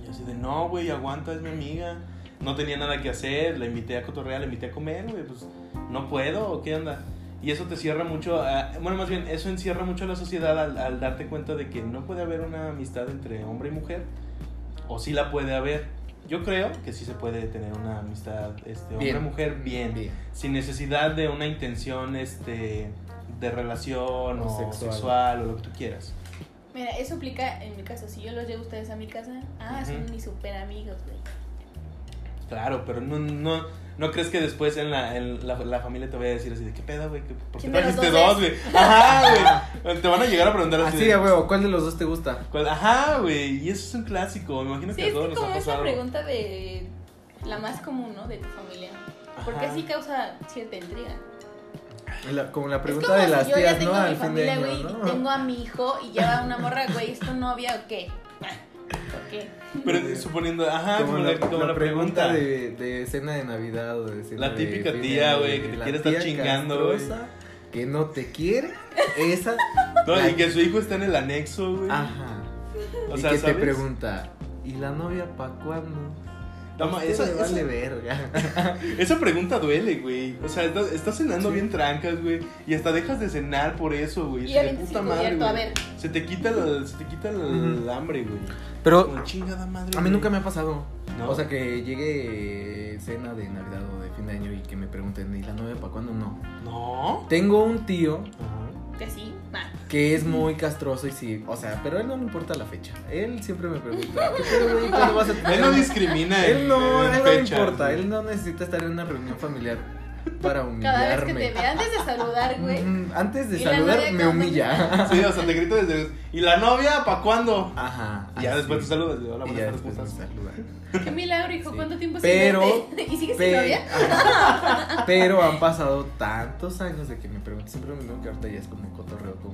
[SPEAKER 1] Y yo así de, no, güey, aguanta, es mi amiga. No tenía nada que hacer, la invité a cotorrear, la invité a comer, güey, pues no puedo, ¿o qué onda? Y eso te cierra mucho, a- bueno, más bien, eso encierra mucho a la sociedad al, al darte cuenta de que no puede haber una amistad entre hombre y mujer, o sí la puede haber. Yo creo que sí se puede tener una amistad este,
[SPEAKER 2] Bien.
[SPEAKER 1] hombre-mujer bien,
[SPEAKER 2] Bien.
[SPEAKER 1] sin necesidad de una intención este, de relación o,
[SPEAKER 2] O sexual.
[SPEAKER 1] sexual. o lo que tú quieras.
[SPEAKER 3] Mira, eso aplica en mi caso. Si yo los llevo a ustedes a mi casa, ah, son mis super amigos, güey.
[SPEAKER 1] Claro, pero no, no, no crees que después en la, en la, la familia te vaya a decir así de qué pedo, güey, ¿Qué- ¿por qué
[SPEAKER 3] ¿Quién de los
[SPEAKER 1] trajiste
[SPEAKER 3] dos
[SPEAKER 1] dos, güey? Ajá, güey. Te van a llegar a preguntar así.
[SPEAKER 2] Así, huevo, ¿cuál de los dos te gusta?
[SPEAKER 1] ¿cuál? Ajá, güey, y eso es un clásico. Me imagino
[SPEAKER 3] Sí,
[SPEAKER 1] que a
[SPEAKER 3] es
[SPEAKER 1] todos
[SPEAKER 3] que
[SPEAKER 1] nos ha
[SPEAKER 3] como esa
[SPEAKER 1] pasado.
[SPEAKER 3] pregunta de la más común, ¿no? De tu familia. Porque
[SPEAKER 1] Ajá.
[SPEAKER 3] así causa cierta intriga.
[SPEAKER 2] La- como la
[SPEAKER 3] es
[SPEAKER 2] pregunta
[SPEAKER 3] como
[SPEAKER 2] de
[SPEAKER 3] si
[SPEAKER 2] las
[SPEAKER 3] yo ya
[SPEAKER 2] tías,
[SPEAKER 3] tengo
[SPEAKER 2] ¿no?
[SPEAKER 3] mi
[SPEAKER 2] Al fin de
[SPEAKER 3] familia,
[SPEAKER 2] año,
[SPEAKER 3] güey,
[SPEAKER 2] ¿no?
[SPEAKER 3] y tengo a mi hijo y lleva una morra, güey, ¿es tu novia o qué? ¿Por qué?
[SPEAKER 1] Pero suponiendo, ajá,
[SPEAKER 2] como, la,
[SPEAKER 1] como
[SPEAKER 2] la
[SPEAKER 1] la
[SPEAKER 2] pregunta,
[SPEAKER 1] pregunta.
[SPEAKER 2] de, de cena de Navidad o de cena
[SPEAKER 1] La típica
[SPEAKER 2] de
[SPEAKER 1] tía, güey, que te
[SPEAKER 2] la
[SPEAKER 1] quiere estar chingando, güey.
[SPEAKER 2] Que no te quiere, esa.
[SPEAKER 1] No,
[SPEAKER 2] la-
[SPEAKER 1] y que su hijo está en el anexo, güey.
[SPEAKER 2] Ajá.
[SPEAKER 1] O
[SPEAKER 2] y
[SPEAKER 1] sea,
[SPEAKER 2] que
[SPEAKER 1] ¿sabes?
[SPEAKER 2] te pregunta, ¿y la novia pa' cuándo?
[SPEAKER 1] No, esa,
[SPEAKER 2] me
[SPEAKER 1] esa-
[SPEAKER 2] vale verga.
[SPEAKER 1] esa pregunta duele, güey. O sea, estás, estás cenando
[SPEAKER 2] Sí.
[SPEAKER 1] bien trancas, güey. Y hasta dejas de cenar por eso, güey.
[SPEAKER 3] Y
[SPEAKER 1] puta madre,
[SPEAKER 3] a ver.
[SPEAKER 1] Se te quita el, se te quita el, hambre, güey.
[SPEAKER 2] Pero
[SPEAKER 1] Como chingada madre.
[SPEAKER 2] a mí nunca me ha pasado.
[SPEAKER 1] ¿No?
[SPEAKER 2] O sea, que llegue cena de Navidad o de fin de año y que me pregunten, ¿y la novia pa' cuándo? No.
[SPEAKER 1] No.
[SPEAKER 2] Tengo un tío.
[SPEAKER 3] Que sí, va.
[SPEAKER 2] que es muy castroso y sí, o sea, pero a él no le importa la fecha. Él siempre me pregunta, ¿qué vas a tener?
[SPEAKER 1] Él no discrimina.
[SPEAKER 2] Él no, él no le importa. Él no necesita estar en una reunión familiar para
[SPEAKER 3] Cada
[SPEAKER 2] humillarme.
[SPEAKER 3] vez que te ve, antes de saludar, güey.
[SPEAKER 2] Mm, Antes de
[SPEAKER 3] ¿Y la
[SPEAKER 2] saludar me humilla.
[SPEAKER 1] Sí, o sea, te grito desde. ¿Y la novia pa' cuándo?
[SPEAKER 2] Ajá.
[SPEAKER 1] Y ya
[SPEAKER 2] así.
[SPEAKER 1] después te saludas. y, Hola, buenas tardes, ¿cómo estás?
[SPEAKER 2] saluda.
[SPEAKER 3] Qué milagro, hijo.
[SPEAKER 2] Sí.
[SPEAKER 3] ¿Cuánto tiempo
[SPEAKER 2] Pero-
[SPEAKER 3] sin verte? ¿Y sigues sin novia?
[SPEAKER 2] Pero han pasado tantos años de que me preguntan siempre lo mismo que ahorita ya es como cotorreo, como de.
[SPEAKER 1] Ah,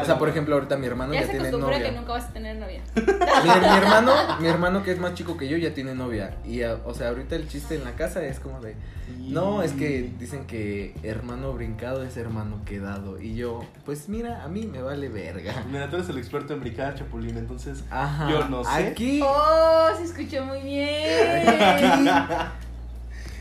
[SPEAKER 2] o sea,
[SPEAKER 1] no.
[SPEAKER 2] por ejemplo, ahorita mi hermano
[SPEAKER 3] Ya
[SPEAKER 2] ya,
[SPEAKER 3] se
[SPEAKER 2] tiene
[SPEAKER 3] acostumbra
[SPEAKER 2] novia.
[SPEAKER 3] que nunca vas a tener novia.
[SPEAKER 2] Mi, mi hermano, mi hermano que es más chico que yo ya tiene novia. Y a- o sea, ahorita el chiste en la casa es como de, no, es que dicen que hermano brincado es hermano quedado. Y yo, pues mira, a mí me vale verga.
[SPEAKER 1] Mira, tú eres el experto en brincar, Chapulín, entonces.
[SPEAKER 2] Ajá.
[SPEAKER 1] Yo no sé.
[SPEAKER 2] Aquí,
[SPEAKER 3] Oh, se escuchó muy bien.
[SPEAKER 2] aquí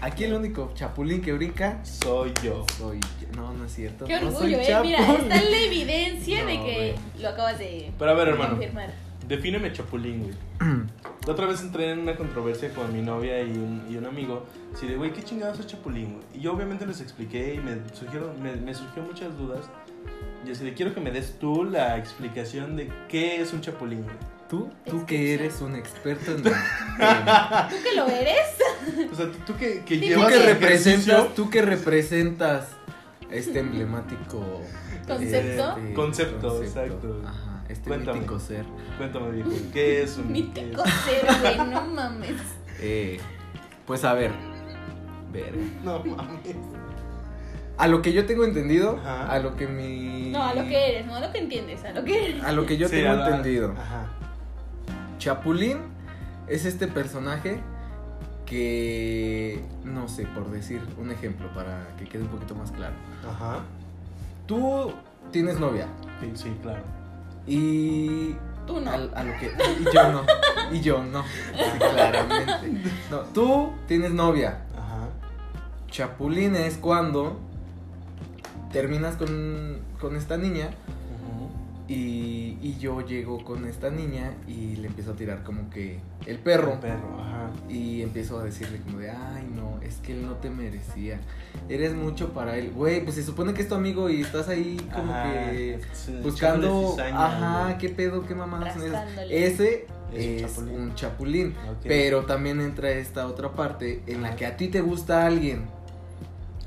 [SPEAKER 2] el único chapulín que brinca
[SPEAKER 1] Soy yo.
[SPEAKER 2] soy yo. No, no es cierto.
[SPEAKER 3] Qué
[SPEAKER 2] no soy
[SPEAKER 3] orgullo, eh. Mira,
[SPEAKER 2] chapulín.
[SPEAKER 3] está la evidencia de que lo acabas de
[SPEAKER 1] Pero a ver, hermano.
[SPEAKER 3] confirmar.
[SPEAKER 1] Defíneme Chapulín, güey. La otra vez entré en una controversia con mi novia y un, y un amigo. Así de, güey, ¿qué chingados es Chapulín, güey? Y yo obviamente les expliqué y me surgieron, me, me surgió muchas dudas. Y así de, quiero que me des tú la explicación de qué es un Chapulín, güey.
[SPEAKER 2] Tú, tú que eres un experto en.
[SPEAKER 3] ¿Tú que lo eres?
[SPEAKER 1] O sea, tú, tú que, que
[SPEAKER 3] Sí,
[SPEAKER 2] Tú
[SPEAKER 1] llevas
[SPEAKER 2] que
[SPEAKER 1] el
[SPEAKER 2] representas,
[SPEAKER 1] ejercicio-
[SPEAKER 2] tú que representas este emblemático
[SPEAKER 3] ¿Concepto?
[SPEAKER 2] este,
[SPEAKER 1] Concepto, exacto.
[SPEAKER 2] Ajá, este
[SPEAKER 1] Cuéntame.
[SPEAKER 2] mítico ser.
[SPEAKER 1] Cuéntame, viejo, ¿qué es un qué
[SPEAKER 3] Mítico ser, güey, no mames.
[SPEAKER 2] Eh, pues a ver, ver.
[SPEAKER 1] No mames.
[SPEAKER 2] A lo que yo tengo entendido,
[SPEAKER 1] Ajá.
[SPEAKER 2] a lo que mi
[SPEAKER 3] No, a lo que eres, no a lo que entiendes, a lo que eres.
[SPEAKER 2] a lo que yo
[SPEAKER 1] Sí,
[SPEAKER 2] tengo
[SPEAKER 1] a la-
[SPEAKER 2] entendido.
[SPEAKER 1] Ajá.
[SPEAKER 2] Chapulín es este personaje que no sé, por decir un ejemplo para que quede un poquito más claro.
[SPEAKER 1] Ajá.
[SPEAKER 2] Tú tienes novia
[SPEAKER 1] Sí, sí, claro.
[SPEAKER 2] y
[SPEAKER 3] Tú no.
[SPEAKER 2] a lo que. Y yo no. Y yo no. Sí, claramente. No, tú tienes novia.
[SPEAKER 1] Ajá.
[SPEAKER 2] Chapulín es cuando terminas con, con esta niña. Y, y yo llego con esta niña y le empiezo a tirar como que el perro.
[SPEAKER 1] Un perro, ajá.
[SPEAKER 2] Y empiezo a decirle como de, ay no, es que él no te merecía. Eres mucho para él. Güey, pues se supone que es tu amigo y estás ahí como
[SPEAKER 1] Ajá,
[SPEAKER 2] que buscando,
[SPEAKER 1] cizaña,
[SPEAKER 2] ajá, qué pedo, qué mamadas son esas. Ese
[SPEAKER 1] Es un chapulín.
[SPEAKER 2] un chapulín.
[SPEAKER 1] Ok.
[SPEAKER 2] Pero también entra esta otra parte en la que a ti te gusta alguien,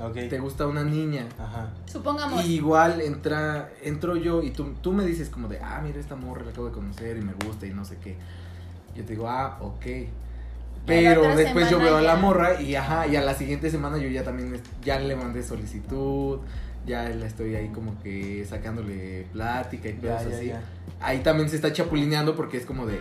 [SPEAKER 1] Ok.
[SPEAKER 2] te gusta una niña.
[SPEAKER 1] Ajá.
[SPEAKER 3] Supongamos.
[SPEAKER 2] Y igual entra, entro yo y tú, tú me dices como de, ah, mira esta morra la acabo de conocer y me gusta y no sé qué. Yo te digo, ah, ok. Pero después yo veo a la morra y ajá, y a la siguiente semana yo ya también ya le mandé solicitud, ya la estoy ahí como que sacándole plática y
[SPEAKER 1] Ya,
[SPEAKER 2] cosas
[SPEAKER 1] ya,
[SPEAKER 2] así.
[SPEAKER 1] ya.
[SPEAKER 2] Ahí también se está chapulineando porque es como de,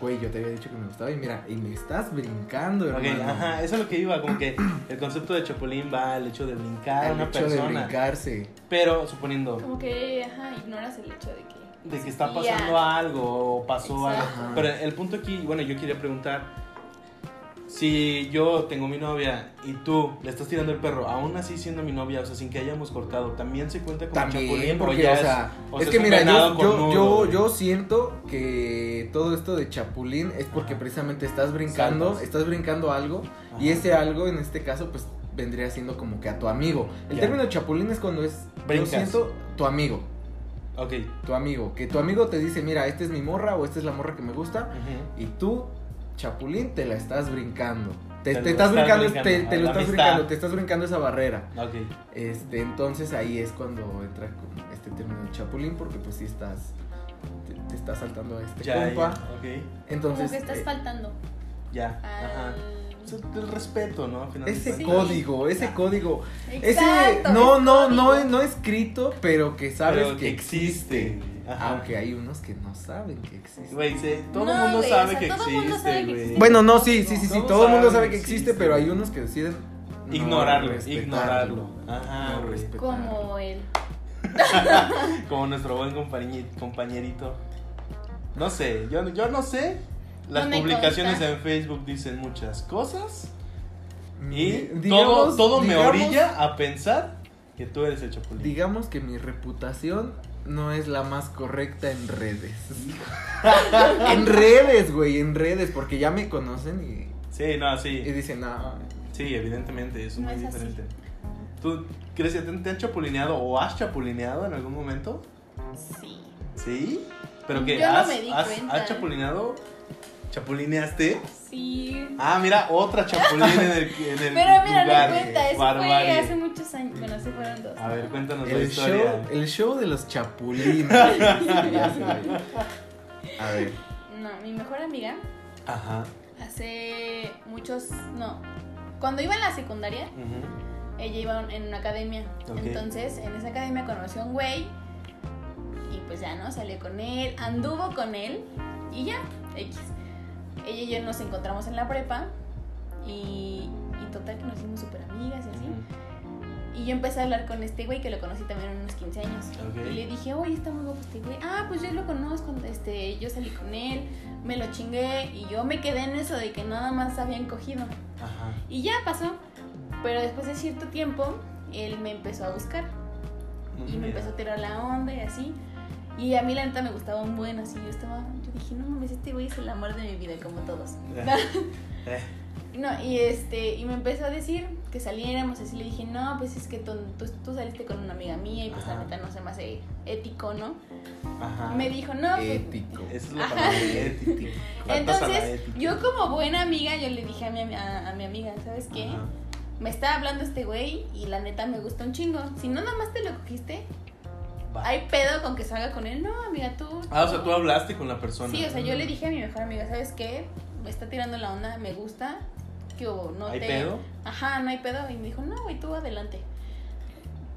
[SPEAKER 2] güey, yo te había dicho que me gustaba y mira, y me estás brincando,
[SPEAKER 1] Ok,
[SPEAKER 2] hermano.
[SPEAKER 1] ajá, eso es lo que iba, como que el concepto de chapulín va al hecho de brincar a
[SPEAKER 2] Al
[SPEAKER 1] una
[SPEAKER 2] hecho de
[SPEAKER 1] persona.
[SPEAKER 2] brincarse.
[SPEAKER 1] Pero suponiendo
[SPEAKER 3] Como que, ajá, ignoras el hecho de que.
[SPEAKER 1] de que está pasando algo o pasó algo. Pero el punto aquí, bueno, yo quería preguntar, si yo tengo mi novia y tú le estás tirando el perro, aún así siendo mi novia, o sea, sin que hayamos cortado, ¿también se cuenta como
[SPEAKER 2] También,
[SPEAKER 1] chapulín?
[SPEAKER 2] porque, o sea,
[SPEAKER 1] o
[SPEAKER 2] es que mira, yo, yo, yo, siento que todo esto de chapulín es porque
[SPEAKER 1] Ajá.
[SPEAKER 2] precisamente estás brincando, estás brincando algo y ese algo en este caso pues vendría siendo como que a tu amigo. El
[SPEAKER 1] Ya.
[SPEAKER 2] término chapulín es cuando es,
[SPEAKER 1] Brincas.
[SPEAKER 2] yo siento, tu amigo,
[SPEAKER 1] Ok.
[SPEAKER 2] tu amigo, que tu amigo te dice, mira, esta es mi morra o esta es la morra que me gusta y tú, chapulín, te la estás brincando. Te,
[SPEAKER 1] Te
[SPEAKER 2] te
[SPEAKER 1] lo
[SPEAKER 2] estás brincando,
[SPEAKER 1] brincando,
[SPEAKER 2] te, lo
[SPEAKER 1] la
[SPEAKER 2] estás
[SPEAKER 1] amistad.
[SPEAKER 2] brincando, te estás brincando esa barrera. Este, entonces ahí es cuando entra como este término de chapulín, porque pues sí estás, te, te estás saltando a este
[SPEAKER 1] Ya,
[SPEAKER 2] compa.
[SPEAKER 1] ya.
[SPEAKER 2] Entonces,
[SPEAKER 3] como que estás
[SPEAKER 2] eh,
[SPEAKER 3] faltando
[SPEAKER 1] Ya. Ajá.
[SPEAKER 3] al.
[SPEAKER 1] Es el respeto, ¿no? Al final de
[SPEAKER 2] ese
[SPEAKER 3] Sí.
[SPEAKER 2] código, ese
[SPEAKER 1] Ya.
[SPEAKER 2] código, ese no, no, no, no escrito, pero que sabes
[SPEAKER 1] Pero
[SPEAKER 2] que existe.
[SPEAKER 1] Ajá.
[SPEAKER 2] Aunque hay unos que no saben que existe.
[SPEAKER 1] Güey, todo el
[SPEAKER 3] No,
[SPEAKER 1] mundo sabe
[SPEAKER 3] o sea,
[SPEAKER 1] que existe, güey.
[SPEAKER 2] Bueno, no, sí, sí, sí, sí, todo el mundo sabe
[SPEAKER 1] que
[SPEAKER 2] existe,
[SPEAKER 1] existe,
[SPEAKER 2] pero hay unos que deciden no
[SPEAKER 1] Ignorarlo, ignorarlo. Ajá,
[SPEAKER 2] No.
[SPEAKER 3] Como él.
[SPEAKER 1] Como nuestro buen compañerito. No sé, yo, yo no sé. Las
[SPEAKER 3] No me
[SPEAKER 1] publicaciones
[SPEAKER 3] consta.
[SPEAKER 1] en Facebook dicen muchas cosas. Y
[SPEAKER 2] digamos-
[SPEAKER 1] todo, todo me
[SPEAKER 2] digamos-
[SPEAKER 1] orilla a pensar que tú eres el chapulín.
[SPEAKER 2] Digamos que mi reputación no es la más correcta en redes. en redes, güey, en redes, porque ya me conocen y,
[SPEAKER 1] Sí, no,
[SPEAKER 2] y
[SPEAKER 1] sí.
[SPEAKER 2] dicen, no,
[SPEAKER 1] Sí, evidentemente, es
[SPEAKER 3] No
[SPEAKER 1] muy
[SPEAKER 3] es así.
[SPEAKER 1] diferente. ¿Tú crees que te, te han chapulineado o has chapulineado en algún momento?
[SPEAKER 3] Sí.
[SPEAKER 1] ¿Sí? ¿Pero
[SPEAKER 3] Yo no
[SPEAKER 1] has,
[SPEAKER 3] me di
[SPEAKER 1] has,
[SPEAKER 3] cuenta.
[SPEAKER 1] has chapulineado? ¿Chapulineaste?
[SPEAKER 3] Sí.
[SPEAKER 1] Ah, mira, otra chapulín en el, en el
[SPEAKER 3] Pero mira,
[SPEAKER 1] lugar.
[SPEAKER 3] no cuenta, eso
[SPEAKER 1] Barbarie.
[SPEAKER 3] fue hace muchos años. Bueno, sí fueron dos.
[SPEAKER 1] A ver, cuéntanos la
[SPEAKER 2] el
[SPEAKER 1] historia.
[SPEAKER 2] show, el show de los chapulines. A ver,
[SPEAKER 3] No, mi mejor amiga
[SPEAKER 1] Ajá.
[SPEAKER 3] hace muchos. No. Cuando iba en la secundaria, ella iba en una academia. Entonces, en esa academia conoció a un güey. Y pues ya, ¿no? Salió con él, anduvo con él. Y ya, X. Ella y yo nos encontramos en la prepa. Y, y total que nos hicimos súper amigas y así. Y yo empecé a hablar con este güey que lo conocí también en unos 15 años.
[SPEAKER 1] Ok.
[SPEAKER 3] Y le dije, oye, está muy guapo este güey. Ah, pues yo lo conozco, este, yo salí con él, me lo chingué y yo me quedé en eso de que nada más habían cogido.
[SPEAKER 1] Ajá.
[SPEAKER 3] Y ya pasó. Pero después de cierto tiempo, él me empezó a buscar y me
[SPEAKER 1] Mira.
[SPEAKER 3] empezó a tirar la onda y así. Y a mí la neta me gustaba un buen así. Yo estaba, dije, no mames, este güey es el amor de mi vida, como todos.
[SPEAKER 1] Eh,
[SPEAKER 3] No, y este, y me empezó a decir que saliéramos, así le dije, no, pues es que tú, tú, tú saliste con una amiga mía y pues la neta no se me hace ético, ¿no?
[SPEAKER 1] Ajá.
[SPEAKER 3] Me dijo, no, pues,
[SPEAKER 2] ético.
[SPEAKER 1] Esa es. Faltas a la
[SPEAKER 3] Entonces, yo como buena amiga, yo le dije a mi, a, a mi amiga, ¿sabes qué?
[SPEAKER 1] Ajá.
[SPEAKER 3] Me está hablando este güey y la neta me gusta un chingo. Si no nada más te lo cogiste,
[SPEAKER 1] Va.
[SPEAKER 3] hay pedo con que salga con él. No, amiga, tú...
[SPEAKER 1] Ah, o sea, tú hablaste con la persona.
[SPEAKER 3] Sí, o sea, yo le dije a mi mejor amiga, ¿sabes qué? Me está tirando la onda, me gusta. ¿Qué hubo? No
[SPEAKER 1] ¿Hay
[SPEAKER 3] te...
[SPEAKER 1] pedo?
[SPEAKER 3] Ajá, no hay pedo. Y me dijo, no, güey, tú adelante.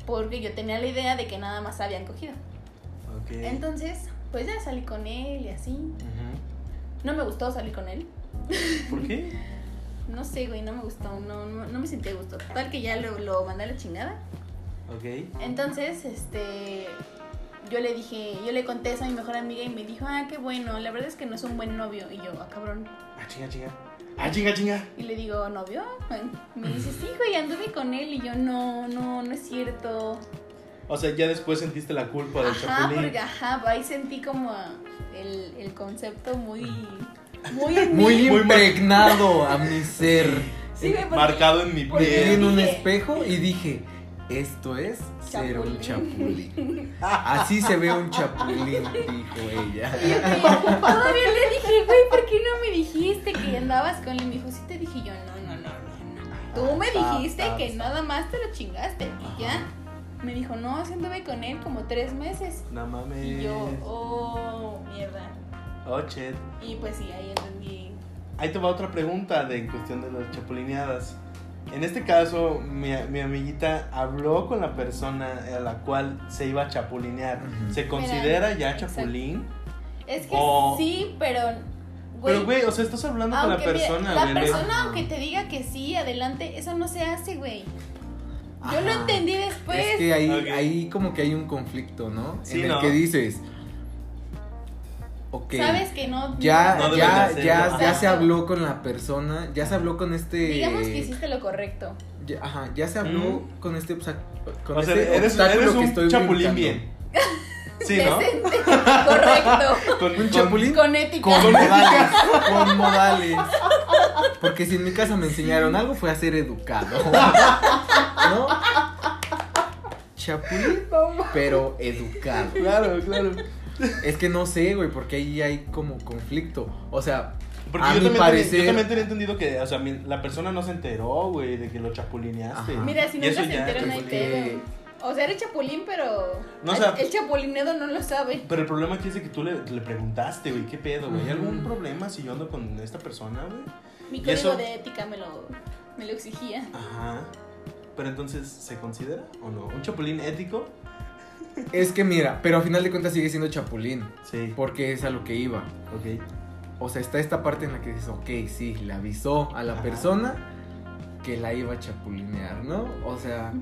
[SPEAKER 3] Porque yo tenía la idea de que nada más habían cogido.
[SPEAKER 1] Ok.
[SPEAKER 3] Entonces, pues ya salí con él y así. No me gustó salir con él.
[SPEAKER 1] ¿Por qué?
[SPEAKER 3] No sé, güey, no me gustó. No, no, no me sentí a gusto. Tal que ya lo, lo mandé a la chingada.
[SPEAKER 1] Ok.
[SPEAKER 3] Entonces, este. yo le dije, yo le conté eso a mi mejor amiga y me dijo, ah, qué bueno, la verdad es que no es un buen novio. Y yo, ah, cabrón.
[SPEAKER 1] Ah, chinga, chinga. Ah, chinga, chinga.
[SPEAKER 3] Y le digo, ¿novio? Me dice, sí, güey, anduve con él. Y yo, no, no, no es cierto.
[SPEAKER 1] O sea, ya después sentiste la culpa del
[SPEAKER 3] Ajá,
[SPEAKER 1] chapulín.
[SPEAKER 3] porque ajá, ahí sentí como el, el concepto muy, muy en
[SPEAKER 2] Muy impregnado a mi ser.
[SPEAKER 3] Sí, porque-
[SPEAKER 1] Marcado en mi
[SPEAKER 3] porque
[SPEAKER 2] Me vi
[SPEAKER 1] piel.
[SPEAKER 2] en un espejo y dije, esto es ser un
[SPEAKER 3] Chapulín.
[SPEAKER 2] Así se ve un chapulín, dijo ella.
[SPEAKER 3] Yo todavía le dije, güey, ¿por qué no me dijiste que andabas con él? Y me dijo, sí te dije yo, no, no, no, no. Tú me dijiste que nada más te lo chingaste y ya. Me dijo, no, así anduve con él como tres meses.
[SPEAKER 1] No mames.
[SPEAKER 3] Y yo, oh, mierda.
[SPEAKER 1] Oh, shit.
[SPEAKER 3] Y pues sí, ahí entendí.
[SPEAKER 1] Ahí te va otra pregunta de en cuestión de las chapulineadas. En este caso, mi, mi amiguita habló con la persona a la cual se iba a chapulinear. ¿Se considera ya
[SPEAKER 3] exacto.
[SPEAKER 1] chapulín?
[SPEAKER 3] Es que
[SPEAKER 1] O-
[SPEAKER 3] sí, pero.
[SPEAKER 1] Pero, güey, o sea, estás hablando con la persona,
[SPEAKER 3] la
[SPEAKER 1] güey.
[SPEAKER 3] persona, aunque te diga que sí, adelante, eso no se hace, güey. Yo lo entendí después.
[SPEAKER 2] Es que ahí, ahí como que hay un conflicto, ¿no?
[SPEAKER 1] Sí,
[SPEAKER 2] en el
[SPEAKER 1] ¿no?
[SPEAKER 2] que dices, ok,
[SPEAKER 3] Sabes que no.
[SPEAKER 2] ya,
[SPEAKER 1] No
[SPEAKER 2] ya,
[SPEAKER 1] hacerlo.
[SPEAKER 2] ya, ya se habló con la persona, ya se habló con este...
[SPEAKER 3] Digamos que hiciste lo correcto.
[SPEAKER 2] ya, ajá, ya se habló
[SPEAKER 1] Mm.
[SPEAKER 2] con este, con
[SPEAKER 1] O sea,
[SPEAKER 2] este
[SPEAKER 1] eres,
[SPEAKER 2] obstáculo
[SPEAKER 1] eres
[SPEAKER 2] que
[SPEAKER 1] un
[SPEAKER 2] estoy
[SPEAKER 1] chapulín
[SPEAKER 2] brincando.
[SPEAKER 1] bien. Sí, ¿no?
[SPEAKER 3] Correcto.
[SPEAKER 1] Con,
[SPEAKER 2] Un
[SPEAKER 1] con-
[SPEAKER 2] chapulín
[SPEAKER 3] Con ética.
[SPEAKER 2] con modales, con modales. Porque si en mi casa me enseñaron algo fue a ser educado. ¿No? Chapulín, pero educado.
[SPEAKER 1] Claro, claro.
[SPEAKER 2] Es que no sé, güey, porque ahí hay como conflicto. O sea,
[SPEAKER 1] Porque
[SPEAKER 2] A
[SPEAKER 1] yo,
[SPEAKER 2] mi
[SPEAKER 1] también
[SPEAKER 2] parecer-
[SPEAKER 1] tenía, yo también tenía entendido que, o sea, mi- la persona no se enteró, güey, de que lo chapulineaste.
[SPEAKER 2] Ajá.
[SPEAKER 3] Mira, si
[SPEAKER 1] eso
[SPEAKER 3] se enteran, no hay pedo. O sea, eres chapulín, pero.
[SPEAKER 1] No, o sea-
[SPEAKER 3] el chapulinedo no lo sabe.
[SPEAKER 1] Pero el problema aquí es de que tú le, le preguntaste, güey, ¿qué pedo, güey? ¿Hay algún problema si yo ando con esta persona, güey?
[SPEAKER 3] Mi
[SPEAKER 1] ¿Y
[SPEAKER 3] código
[SPEAKER 1] eso?
[SPEAKER 3] de ética me lo, me lo exigía.
[SPEAKER 1] Ajá. Pero entonces, ¿se considera o no? ¿Un chapulín ético?
[SPEAKER 2] Es que mira, pero a final de cuentas sigue siendo chapulín.
[SPEAKER 1] Sí.
[SPEAKER 2] Porque es a lo que iba.
[SPEAKER 1] Ok.
[SPEAKER 2] O sea, está esta parte en la que dices, ok, sí, le avisó a la
[SPEAKER 1] Ajá.
[SPEAKER 2] persona que la iba a chapulinear, ¿no? O sea,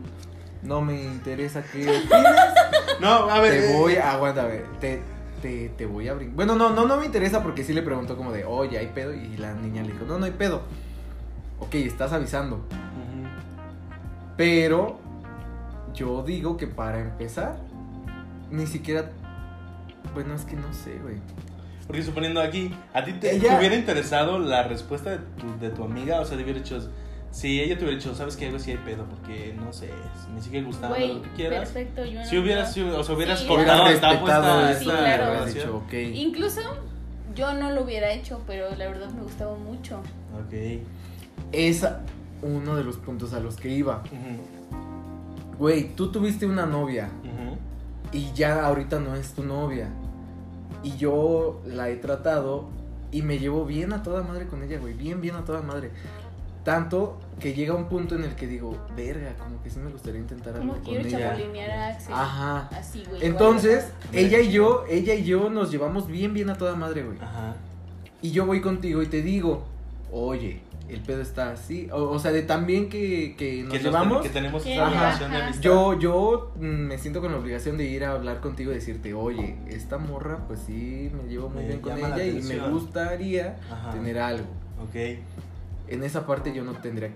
[SPEAKER 2] no me interesa qué opinas.
[SPEAKER 1] No, a ver.
[SPEAKER 2] te
[SPEAKER 1] eh,
[SPEAKER 2] voy a, aguanta, a ver, te, te, te voy a brincar. Bueno, no, no, no me interesa porque sí le preguntó como de, oye, ¿hay pedo? Y la niña le dijo, no, no hay pedo. Ok, estás avisando. Pero yo digo que para empezar, ni siquiera... Bueno, es que no sé, güey.
[SPEAKER 1] Porque suponiendo aquí, ¿a ti te,
[SPEAKER 2] Ella-
[SPEAKER 1] te hubiera interesado la respuesta de tu, de tu amiga? O sea, le hubiera dicho, si ella te hubiera dicho, ¿sabes qué? Algo sí hay pedo, porque no sé, me sigue gustando
[SPEAKER 3] Güey,
[SPEAKER 1] lo que quieras.
[SPEAKER 3] perfecto. Yo no
[SPEAKER 1] Si hubieras, si- o sea, hubieras
[SPEAKER 3] Sí,
[SPEAKER 1] cortado
[SPEAKER 2] respetado
[SPEAKER 1] esta,
[SPEAKER 2] esta
[SPEAKER 3] Sí, claro.
[SPEAKER 2] dicho.
[SPEAKER 3] Incluso yo no lo hubiera hecho, pero la verdad me gustaba mucho.
[SPEAKER 1] Ok.
[SPEAKER 2] Es uno de los puntos a los que iba. Güey, tú tuviste una novia. Y ya ahorita no es tu novia. Y yo la he tratado y me llevo bien a toda madre con ella, güey. Bien, bien a toda madre. Tanto que llega un punto en el que digo, verga, como que sí me gustaría intentar algo
[SPEAKER 3] Como
[SPEAKER 2] con
[SPEAKER 3] quiero
[SPEAKER 2] ella.
[SPEAKER 3] a Axel.
[SPEAKER 2] Ajá.
[SPEAKER 3] Así, güey.
[SPEAKER 2] Entonces,
[SPEAKER 1] igual.
[SPEAKER 2] ella y yo, ella y yo nos llevamos bien, bien a toda madre, güey.
[SPEAKER 1] Ajá.
[SPEAKER 2] Y yo voy contigo y te digo, oye, el pedo está así. O, o sea, de tan bien que, que nos llevamos.
[SPEAKER 1] que tenemos esa relación de amistad.
[SPEAKER 2] Yo, yo mm, me siento con la obligación de ir a hablar contigo y decirte, oye, esta morra, pues sí, me llevo muy
[SPEAKER 1] Me
[SPEAKER 2] bien con ella y me gustaría
[SPEAKER 1] Ajá.
[SPEAKER 2] tener algo.
[SPEAKER 1] Ok.
[SPEAKER 2] En esa parte yo no tendría,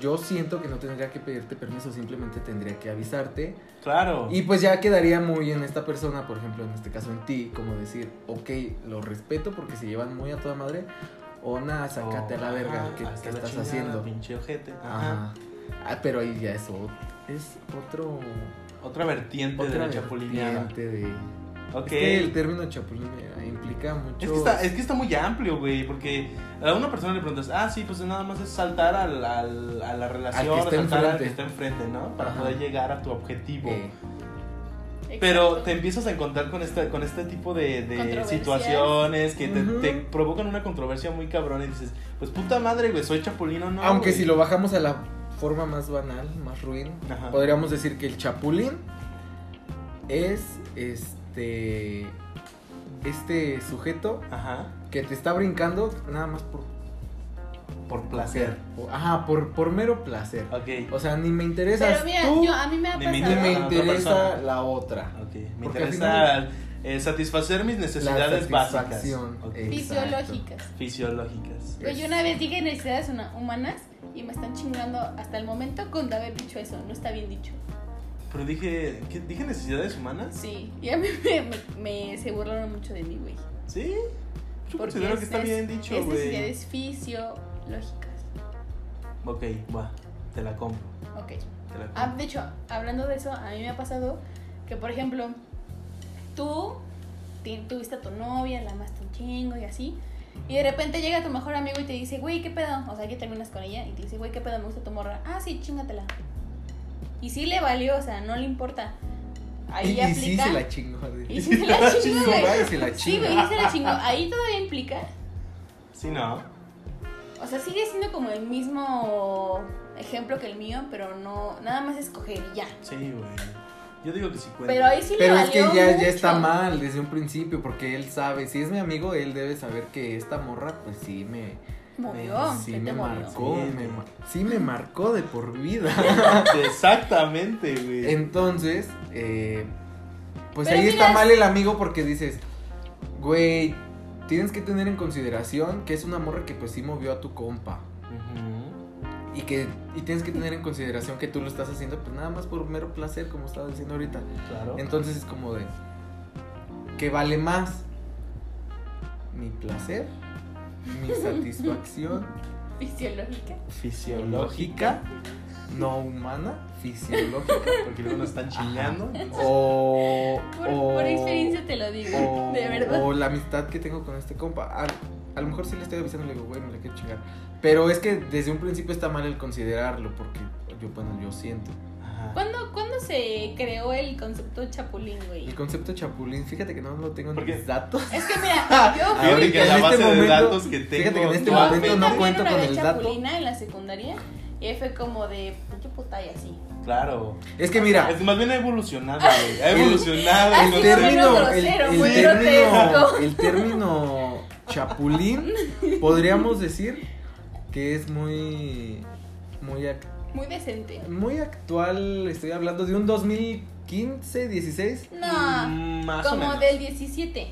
[SPEAKER 2] yo siento que no tendría que pedirte permiso, simplemente tendría que avisarte.
[SPEAKER 1] Claro.
[SPEAKER 2] Y pues ya quedaría muy en esta persona, por ejemplo, en este caso en ti, como decir, ok, lo respeto porque se llevan muy a toda madre, o nada, sácate a la verga,
[SPEAKER 1] Ajá,
[SPEAKER 2] ¿qué,
[SPEAKER 1] la
[SPEAKER 2] estás
[SPEAKER 1] chingada,
[SPEAKER 2] haciendo?
[SPEAKER 1] Pinche ojete. Ajá.
[SPEAKER 2] Ah, pero ahí ya es, o- es otro...
[SPEAKER 1] Otra vertiente de la chapulineada.
[SPEAKER 2] de...
[SPEAKER 1] Ok.
[SPEAKER 2] Es que el término chapulineada implica mucho...
[SPEAKER 1] Es que, está, es que está muy amplio, güey, porque a una persona le preguntas, ah, sí, pues nada más es saltar al, al- a la relación,
[SPEAKER 2] Al que está
[SPEAKER 1] saltar al
[SPEAKER 2] enfrente.
[SPEAKER 1] que está enfrente, ¿no? Para
[SPEAKER 2] Ajá.
[SPEAKER 1] poder llegar a tu objetivo.
[SPEAKER 2] Eh,
[SPEAKER 1] Pero te empiezas a encontrar con este, con este tipo de, de situaciones que te, provocan una controversia muy cabrón y dices, pues puta madre, güey, soy chapulino, no.
[SPEAKER 2] Aunque
[SPEAKER 1] güey".
[SPEAKER 2] si lo bajamos a la forma más banal, más ruin,
[SPEAKER 1] Ajá.
[SPEAKER 2] podríamos decir que el chapulín es este este sujeto
[SPEAKER 1] Ajá.
[SPEAKER 2] que te está brincando nada más por
[SPEAKER 1] Por placer.
[SPEAKER 2] Ajá, por, por mero placer.
[SPEAKER 1] Ok.
[SPEAKER 2] O sea, ni me interesas
[SPEAKER 3] Pero mira,
[SPEAKER 2] tú,
[SPEAKER 3] yo, a mí me ha
[SPEAKER 1] Ni me
[SPEAKER 2] ni
[SPEAKER 3] pasado.
[SPEAKER 2] me
[SPEAKER 1] interesa. otra
[SPEAKER 2] interesa
[SPEAKER 1] persona.
[SPEAKER 2] la otra.
[SPEAKER 1] Ok. Me
[SPEAKER 2] Porque al
[SPEAKER 1] interesa eh, satisfacer mis necesidades básicas.
[SPEAKER 2] satisfacción.
[SPEAKER 1] Ok.
[SPEAKER 2] Exacto.
[SPEAKER 3] Fisiológicas.
[SPEAKER 1] Fisiológicas.
[SPEAKER 3] Pues yo una vez dije necesidades humanas y me están chingando hasta el momento con haber dicho eso. No está bien dicho.
[SPEAKER 1] Pero dije, ¿qué? ¿dije necesidades humanas?
[SPEAKER 3] Sí. Y a mí me, me- me- se burlaron mucho de mí, güey.
[SPEAKER 1] Sí. Yo
[SPEAKER 3] Porque
[SPEAKER 1] considero que
[SPEAKER 3] es-
[SPEAKER 1] está
[SPEAKER 3] es-
[SPEAKER 1] bien dicho,
[SPEAKER 3] Es
[SPEAKER 1] güey.
[SPEAKER 3] necesidades fisiológicas.
[SPEAKER 1] Ok, va. Te la compro.
[SPEAKER 3] Ok.
[SPEAKER 1] Te la compro.
[SPEAKER 3] Ah, de hecho, hablando de eso, a mí me ha pasado que, por ejemplo, tú tuviste a tu novia, la amaste un chingo y así, y de repente llega tu mejor amigo y te dice, güey, ¿qué pedo? O sea, que terminas con ella y te dice, güey, ¿qué pedo? Me gusta tu morra. Ah, sí, chingatela. Y sí le valió, o sea, no le importa. Ahí
[SPEAKER 2] y,
[SPEAKER 3] ya
[SPEAKER 2] y sí
[SPEAKER 3] aplica.
[SPEAKER 2] se la chingó.
[SPEAKER 3] Y sí se la chingó, güey.
[SPEAKER 2] va y se la
[SPEAKER 3] Sí,
[SPEAKER 2] chinga.
[SPEAKER 3] güey, sí se la chingó. Ahí todavía implica.
[SPEAKER 1] Sí, no.
[SPEAKER 3] O sea, sigue siendo como el mismo ejemplo que el mío, pero no, nada más escoger y ya.
[SPEAKER 1] Sí, güey. Yo digo que sí cuenta.
[SPEAKER 3] Pero ahí sí
[SPEAKER 2] Pero
[SPEAKER 3] le
[SPEAKER 2] es que ya,
[SPEAKER 3] mucho.
[SPEAKER 2] ya está mal desde un principio, porque él sabe, si es mi amigo, él debe saber que esta morra, pues sí me,
[SPEAKER 3] Movió,
[SPEAKER 2] sí me
[SPEAKER 3] movió.
[SPEAKER 2] marcó,
[SPEAKER 1] Sí,
[SPEAKER 2] me sí marcó de por vida.
[SPEAKER 1] Exactamente, güey.
[SPEAKER 2] Entonces, eh, pues
[SPEAKER 3] Pero
[SPEAKER 2] ahí
[SPEAKER 3] mira,
[SPEAKER 2] está
[SPEAKER 3] es-
[SPEAKER 2] mal el amigo porque dices, güey, tienes que tener en consideración que es una morra que pues sí movió a tu compa. Y que y tienes que tener en consideración que tú lo estás haciendo pues nada más por mero placer, como estaba diciendo ahorita.
[SPEAKER 1] Claro.
[SPEAKER 2] Entonces es como de, ¿qué vale más? ¿Mi placer? ¿Mi satisfacción
[SPEAKER 3] Fisiológica.
[SPEAKER 2] fisiológica? ¿No humana? ¿Fisiológica?
[SPEAKER 1] Porque luego nos están chingando.
[SPEAKER 2] O,
[SPEAKER 3] Por,
[SPEAKER 2] o-
[SPEAKER 3] por experiencia te lo digo.
[SPEAKER 2] o,
[SPEAKER 3] de verdad.
[SPEAKER 2] o la amistad que tengo con este compa. A, a lo mejor sí le estoy avisando y le digo, güey, me la quiero chingar. Pero es que desde un principio está mal el considerarlo, porque yo, bueno, yo siento.
[SPEAKER 3] ¿Cuándo, cuándo se creó el concepto chapulín, güey?
[SPEAKER 2] El concepto chapulín, fíjate que no lo tengo en mis datos.
[SPEAKER 3] Es que mira, yo fui,
[SPEAKER 1] Fíjate que
[SPEAKER 2] en
[SPEAKER 1] la
[SPEAKER 2] este
[SPEAKER 1] base de
[SPEAKER 2] momento-
[SPEAKER 1] datos que tengo.
[SPEAKER 2] fíjate que en este momento no cuento con el dato.
[SPEAKER 3] chapulina en la secundaria y ahí fue como de, pinche puta y así.
[SPEAKER 1] Claro.
[SPEAKER 2] Es que mira,
[SPEAKER 1] Es más bien ha evolucionado, güey. Ha evolucionado.
[SPEAKER 2] El
[SPEAKER 3] sido
[SPEAKER 2] término, el,
[SPEAKER 3] grosero,
[SPEAKER 2] el
[SPEAKER 3] muy
[SPEAKER 2] término,
[SPEAKER 3] grotesco.
[SPEAKER 2] el término chapulín, podríamos decir que es muy, muy,
[SPEAKER 3] Muy decente.
[SPEAKER 2] muy actual. Estoy hablando de un 2015, 16.
[SPEAKER 3] No,
[SPEAKER 1] Mm, más o
[SPEAKER 3] como
[SPEAKER 1] menos.
[SPEAKER 3] del 17.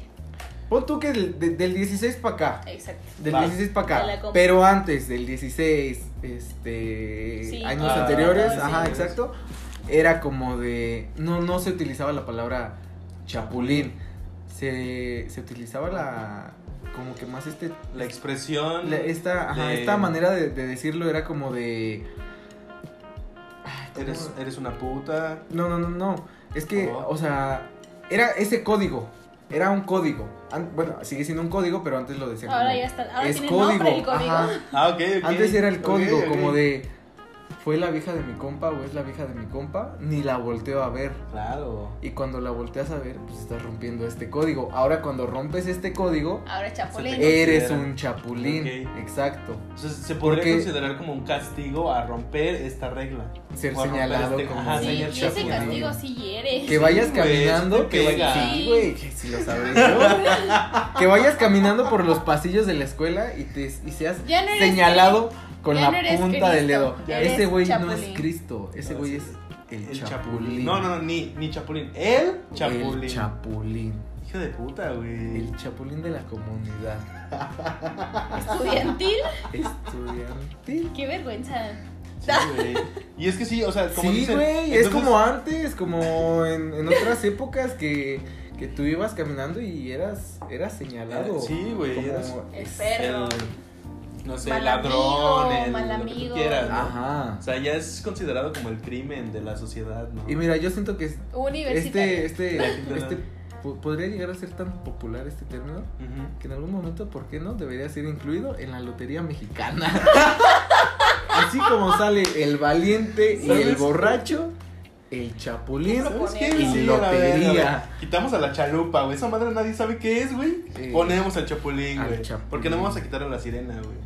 [SPEAKER 2] Pon tú que del, de- del 16 para acá.
[SPEAKER 3] Exacto.
[SPEAKER 2] Del
[SPEAKER 1] Va.
[SPEAKER 2] 16 para acá. Pero antes del 16, este,
[SPEAKER 3] Sí.
[SPEAKER 2] años
[SPEAKER 1] Ah,
[SPEAKER 2] anteriores, ajá,
[SPEAKER 1] sí.
[SPEAKER 2] exacto. Era como de, no, no se utilizaba la palabra chapulín. Se, se utilizaba la, como que más este,
[SPEAKER 1] La expresión.
[SPEAKER 2] la- esta, ajá,
[SPEAKER 1] de-
[SPEAKER 2] esta manera de, de decirlo era como de.
[SPEAKER 1] Eres, eres una puta.
[SPEAKER 2] no, no, no, no. Es que,
[SPEAKER 1] Oh.
[SPEAKER 2] o sea, era ese código. Era un código. An- bueno, sigue siendo un código, pero antes lo decían
[SPEAKER 3] Ahora
[SPEAKER 2] como-
[SPEAKER 3] ya está. Ahora
[SPEAKER 2] es
[SPEAKER 3] tiene
[SPEAKER 2] código.
[SPEAKER 3] nombre el código.
[SPEAKER 2] ajá.
[SPEAKER 1] Ah, ok, ok.
[SPEAKER 2] Antes era el código
[SPEAKER 1] ok.
[SPEAKER 2] como de fue la vieja de mi compa o es la vieja de mi compa, ni la volteo a ver.
[SPEAKER 1] Claro.
[SPEAKER 2] Y cuando la volteas a ver, pues estás rompiendo este código. Ahora cuando rompes este código,
[SPEAKER 3] Ahora es chapulín.
[SPEAKER 1] te-
[SPEAKER 2] eres un chapulín. Exacto.
[SPEAKER 1] Entonces, se podría
[SPEAKER 2] Porque-
[SPEAKER 1] considerar como un castigo a romper esta regla.
[SPEAKER 2] Ser señalado
[SPEAKER 1] este-
[SPEAKER 2] como
[SPEAKER 1] ajá,
[SPEAKER 3] Sí, ese
[SPEAKER 2] chapulín.
[SPEAKER 3] castigo sí hiere.
[SPEAKER 2] Que vayas
[SPEAKER 1] Sí,
[SPEAKER 2] caminando, que vayas, sí,
[SPEAKER 3] Sí.
[SPEAKER 2] güey, que si lo sabré yo. que vayas caminando por los pasillos de la escuela y te y seas
[SPEAKER 3] no eres
[SPEAKER 2] señalado con
[SPEAKER 3] ya
[SPEAKER 2] la
[SPEAKER 3] no
[SPEAKER 2] punta del dedo. Ese güey no
[SPEAKER 3] chapulín.
[SPEAKER 2] es Cristo, ese güey es el,
[SPEAKER 1] El
[SPEAKER 2] chapulín.
[SPEAKER 1] No, no, no, ni, ni chapulín. El chapulín.
[SPEAKER 2] El chapulín.
[SPEAKER 1] Hijo de puta, güey.
[SPEAKER 2] El chapulín de la comunidad.
[SPEAKER 3] estudiantil.
[SPEAKER 2] Estudiantil.
[SPEAKER 3] Qué vergüenza.
[SPEAKER 1] Sí, güey. Y es que sí, o sea, como
[SPEAKER 2] Sí, güey, es como antes, como en, en otras épocas que, que tú ibas caminando y eras, eras señalado.
[SPEAKER 1] Sí, güey, eras-
[SPEAKER 3] El perro.
[SPEAKER 1] el, no sé,
[SPEAKER 3] Mal
[SPEAKER 1] ladrón,
[SPEAKER 3] amigo,
[SPEAKER 1] el,
[SPEAKER 3] mal
[SPEAKER 1] lo que quieras, ¿no?
[SPEAKER 2] Ajá.
[SPEAKER 1] O sea, ya es considerado como el crimen de la sociedad, ¿no?
[SPEAKER 2] Y mira, yo siento que este, este, este po- podría llegar a ser tan popular este término que en algún momento, ¿por qué no? Debería ser incluido en la lotería mexicana. Así como sale el valiente y el borracho, el chapulín
[SPEAKER 1] ¿Sabes qué?
[SPEAKER 3] Y
[SPEAKER 1] Sí, a
[SPEAKER 2] lotería.
[SPEAKER 1] güey. Quitamos a la chalupa, güey. Esa madre nadie sabe qué es, güey.
[SPEAKER 2] Sí.
[SPEAKER 1] Ponemos al chapulín, güey. Porque no vamos a quitar a la sirena, güey.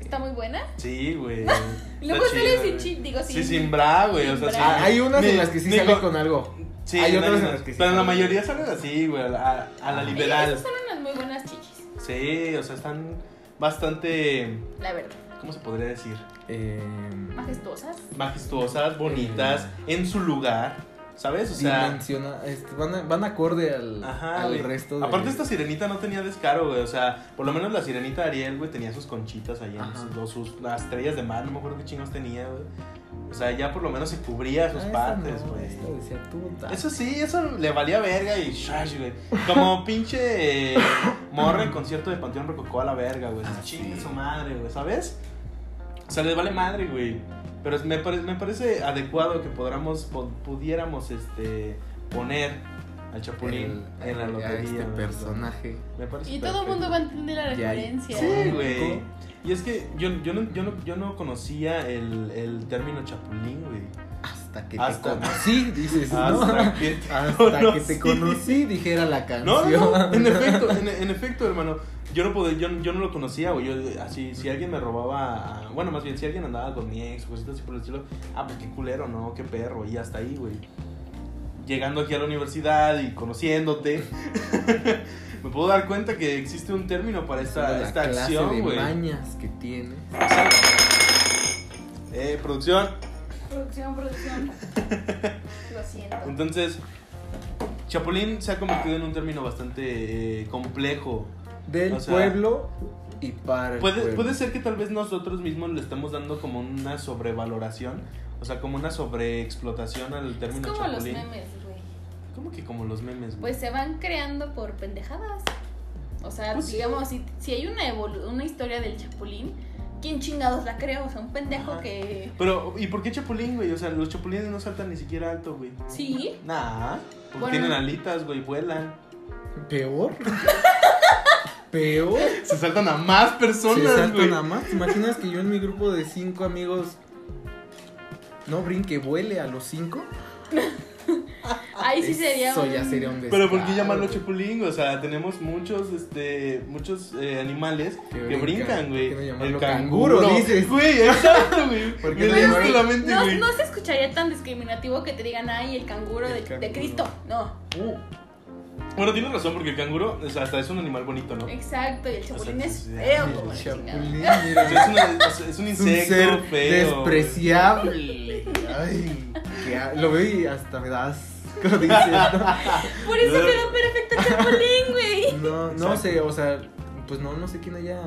[SPEAKER 3] Está muy buena.
[SPEAKER 1] Sí, güey.
[SPEAKER 3] Luego sale sin
[SPEAKER 1] güey.
[SPEAKER 3] chi, digo sin.
[SPEAKER 1] Sí, sin bra, güey. O sea, sí.
[SPEAKER 2] Ah, hay unas en las que sí sale
[SPEAKER 1] con-
[SPEAKER 2] algo.
[SPEAKER 1] Sí,
[SPEAKER 2] Hay otras en las que sí
[SPEAKER 1] Pero la mayoría salen así, güey. A la, a liberal.
[SPEAKER 3] esas son unas muy buenas chichis.
[SPEAKER 1] Sí, o sea, están bastante.
[SPEAKER 3] La verdad.
[SPEAKER 1] ¿Cómo se podría decir?
[SPEAKER 2] Eh,
[SPEAKER 3] Majestuosas.
[SPEAKER 1] Majestuosas, bonitas, en su lugar, ¿sabes? O sea,
[SPEAKER 2] dimensiona, este, van, van acorde al,
[SPEAKER 1] Ajá,
[SPEAKER 2] al
[SPEAKER 1] güey.
[SPEAKER 2] resto de...
[SPEAKER 1] Aparte esta sirenita no tenía descaro, güey. O sea, por lo menos la sirenita Ariel, güey, tenía sus conchitas ahí, en sus, los- sus- las estrellas de mar, no me acuerdo qué chingos tenía, güey. O sea, ya por lo menos se cubría sus
[SPEAKER 2] Ah,
[SPEAKER 1] partes,
[SPEAKER 2] no,
[SPEAKER 1] güey.
[SPEAKER 2] puta.
[SPEAKER 1] Eso sí, eso le valía verga y shash, güey. Como pinche eh, morra en concierto de Panteón Rococó a la verga, güey.
[SPEAKER 2] Ah,
[SPEAKER 1] Chingue
[SPEAKER 2] sí.
[SPEAKER 1] su madre, güey, ¿sabes? O sea, les vale madre, güey. Pero es- me, pare- me parece adecuado que podamos, po- pudiéramos este, poner al Chapulín
[SPEAKER 2] El-
[SPEAKER 1] en la
[SPEAKER 2] a
[SPEAKER 1] lotería.
[SPEAKER 2] este
[SPEAKER 1] güey.
[SPEAKER 2] personaje.
[SPEAKER 1] Me parece
[SPEAKER 3] Y todo el mundo va a entender la referencia.
[SPEAKER 1] Sí, güey. Y es que yo, yo, no, yo, no, yo no conocía el, el término Chapulín, güey.
[SPEAKER 2] Hasta que
[SPEAKER 1] Hasta-
[SPEAKER 2] te conocí, dices, ¿no?
[SPEAKER 1] Hasta que te
[SPEAKER 2] Hasta que te
[SPEAKER 1] conocí.
[SPEAKER 2] dijera la
[SPEAKER 1] No,
[SPEAKER 2] canción.
[SPEAKER 1] no, no, en efecto, en, en efecto, hermano. Yo no, podía, yo, yo no lo conocía, güey. Yo, así, si alguien me robaba, bueno, más bien, si alguien andaba con mi ex o cositas así por el estilo, ah, pues qué culero, ¿no? Qué perro, y hasta ahí, güey. Llegando aquí a la universidad y conociéndote, me puedo dar cuenta que existe un término para esta,
[SPEAKER 2] la
[SPEAKER 1] esta
[SPEAKER 2] clase
[SPEAKER 1] acción,
[SPEAKER 2] de
[SPEAKER 1] güey.
[SPEAKER 2] mañas que tiene.
[SPEAKER 1] Eh, producción.
[SPEAKER 3] Producción, producción. Lo siento.
[SPEAKER 1] Entonces, Chapulín se ha convertido en un término bastante eh, complejo.
[SPEAKER 2] Del
[SPEAKER 1] O sea,
[SPEAKER 2] pueblo y para el
[SPEAKER 1] Puede,
[SPEAKER 2] pueblo.
[SPEAKER 1] puede ser que tal vez nosotros mismos le estamos dando como una sobrevaloración, o sea, como una sobreexplotación al
[SPEAKER 3] Es
[SPEAKER 1] término
[SPEAKER 3] como los memes, güey.
[SPEAKER 1] ¿Cómo que como los memes? güey?
[SPEAKER 3] Pues se van creando por pendejadas. O sea,
[SPEAKER 1] Pues sí.
[SPEAKER 3] digamos, si, si hay una, evolu- una historia del chapulín, ¿quién chingados la creó? O sea, un pendejo
[SPEAKER 1] Ajá.
[SPEAKER 3] que...
[SPEAKER 1] Pero, ¿y por qué chapulín, güey? O sea, los chapulines no saltan ni siquiera alto, güey.
[SPEAKER 3] Sí,
[SPEAKER 1] Nah, porque
[SPEAKER 3] Bueno.
[SPEAKER 1] tienen alitas, güey, vuelan.
[SPEAKER 2] Peor. Peor.
[SPEAKER 1] Se saltan a más
[SPEAKER 2] Se
[SPEAKER 1] personas,
[SPEAKER 2] salta
[SPEAKER 1] güey.
[SPEAKER 2] nada más. ¿Te imaginas que yo en mi grupo de cinco amigos no brinque, vuele a los cinco?
[SPEAKER 3] ahí sí sería
[SPEAKER 2] Eso
[SPEAKER 3] un...
[SPEAKER 2] ya sería un
[SPEAKER 1] Pero ¿por qué
[SPEAKER 2] descaro,
[SPEAKER 1] llamarlo chapulín? O sea, tenemos muchos, este, muchos eh, animales
[SPEAKER 2] Que
[SPEAKER 1] que,
[SPEAKER 2] brincan.
[SPEAKER 1] güey.
[SPEAKER 2] ¿Por qué no
[SPEAKER 1] El canguro,
[SPEAKER 2] canguro, dices?
[SPEAKER 1] Güey, exacto, güey.
[SPEAKER 2] ¿Por qué
[SPEAKER 1] Me
[SPEAKER 2] no llamarlo-
[SPEAKER 1] la mente,
[SPEAKER 3] No, no se escucharía tan discriminativo que te digan, ay, el canguro,
[SPEAKER 2] El
[SPEAKER 3] de, de
[SPEAKER 2] canguro.
[SPEAKER 3] Cristo. No,
[SPEAKER 1] Uh. Bueno, tienes razón, porque el canguro o sea, hasta es un animal bonito, ¿no?
[SPEAKER 3] exacto, y el chapulín
[SPEAKER 1] sea,
[SPEAKER 3] es feo
[SPEAKER 2] El
[SPEAKER 3] como
[SPEAKER 2] chapulín, mira.
[SPEAKER 1] es, una- es- es un
[SPEAKER 2] Es un
[SPEAKER 1] insecto
[SPEAKER 2] ser
[SPEAKER 1] feo.
[SPEAKER 2] despreciable. Ay, que lo veo y hasta me das. ¿Cómo dices? No,
[SPEAKER 3] Por eso quedó perfecto el chapulín, güey.
[SPEAKER 2] no, no
[SPEAKER 1] Exacto.
[SPEAKER 2] sé, o sea, pues no, no sé quién haya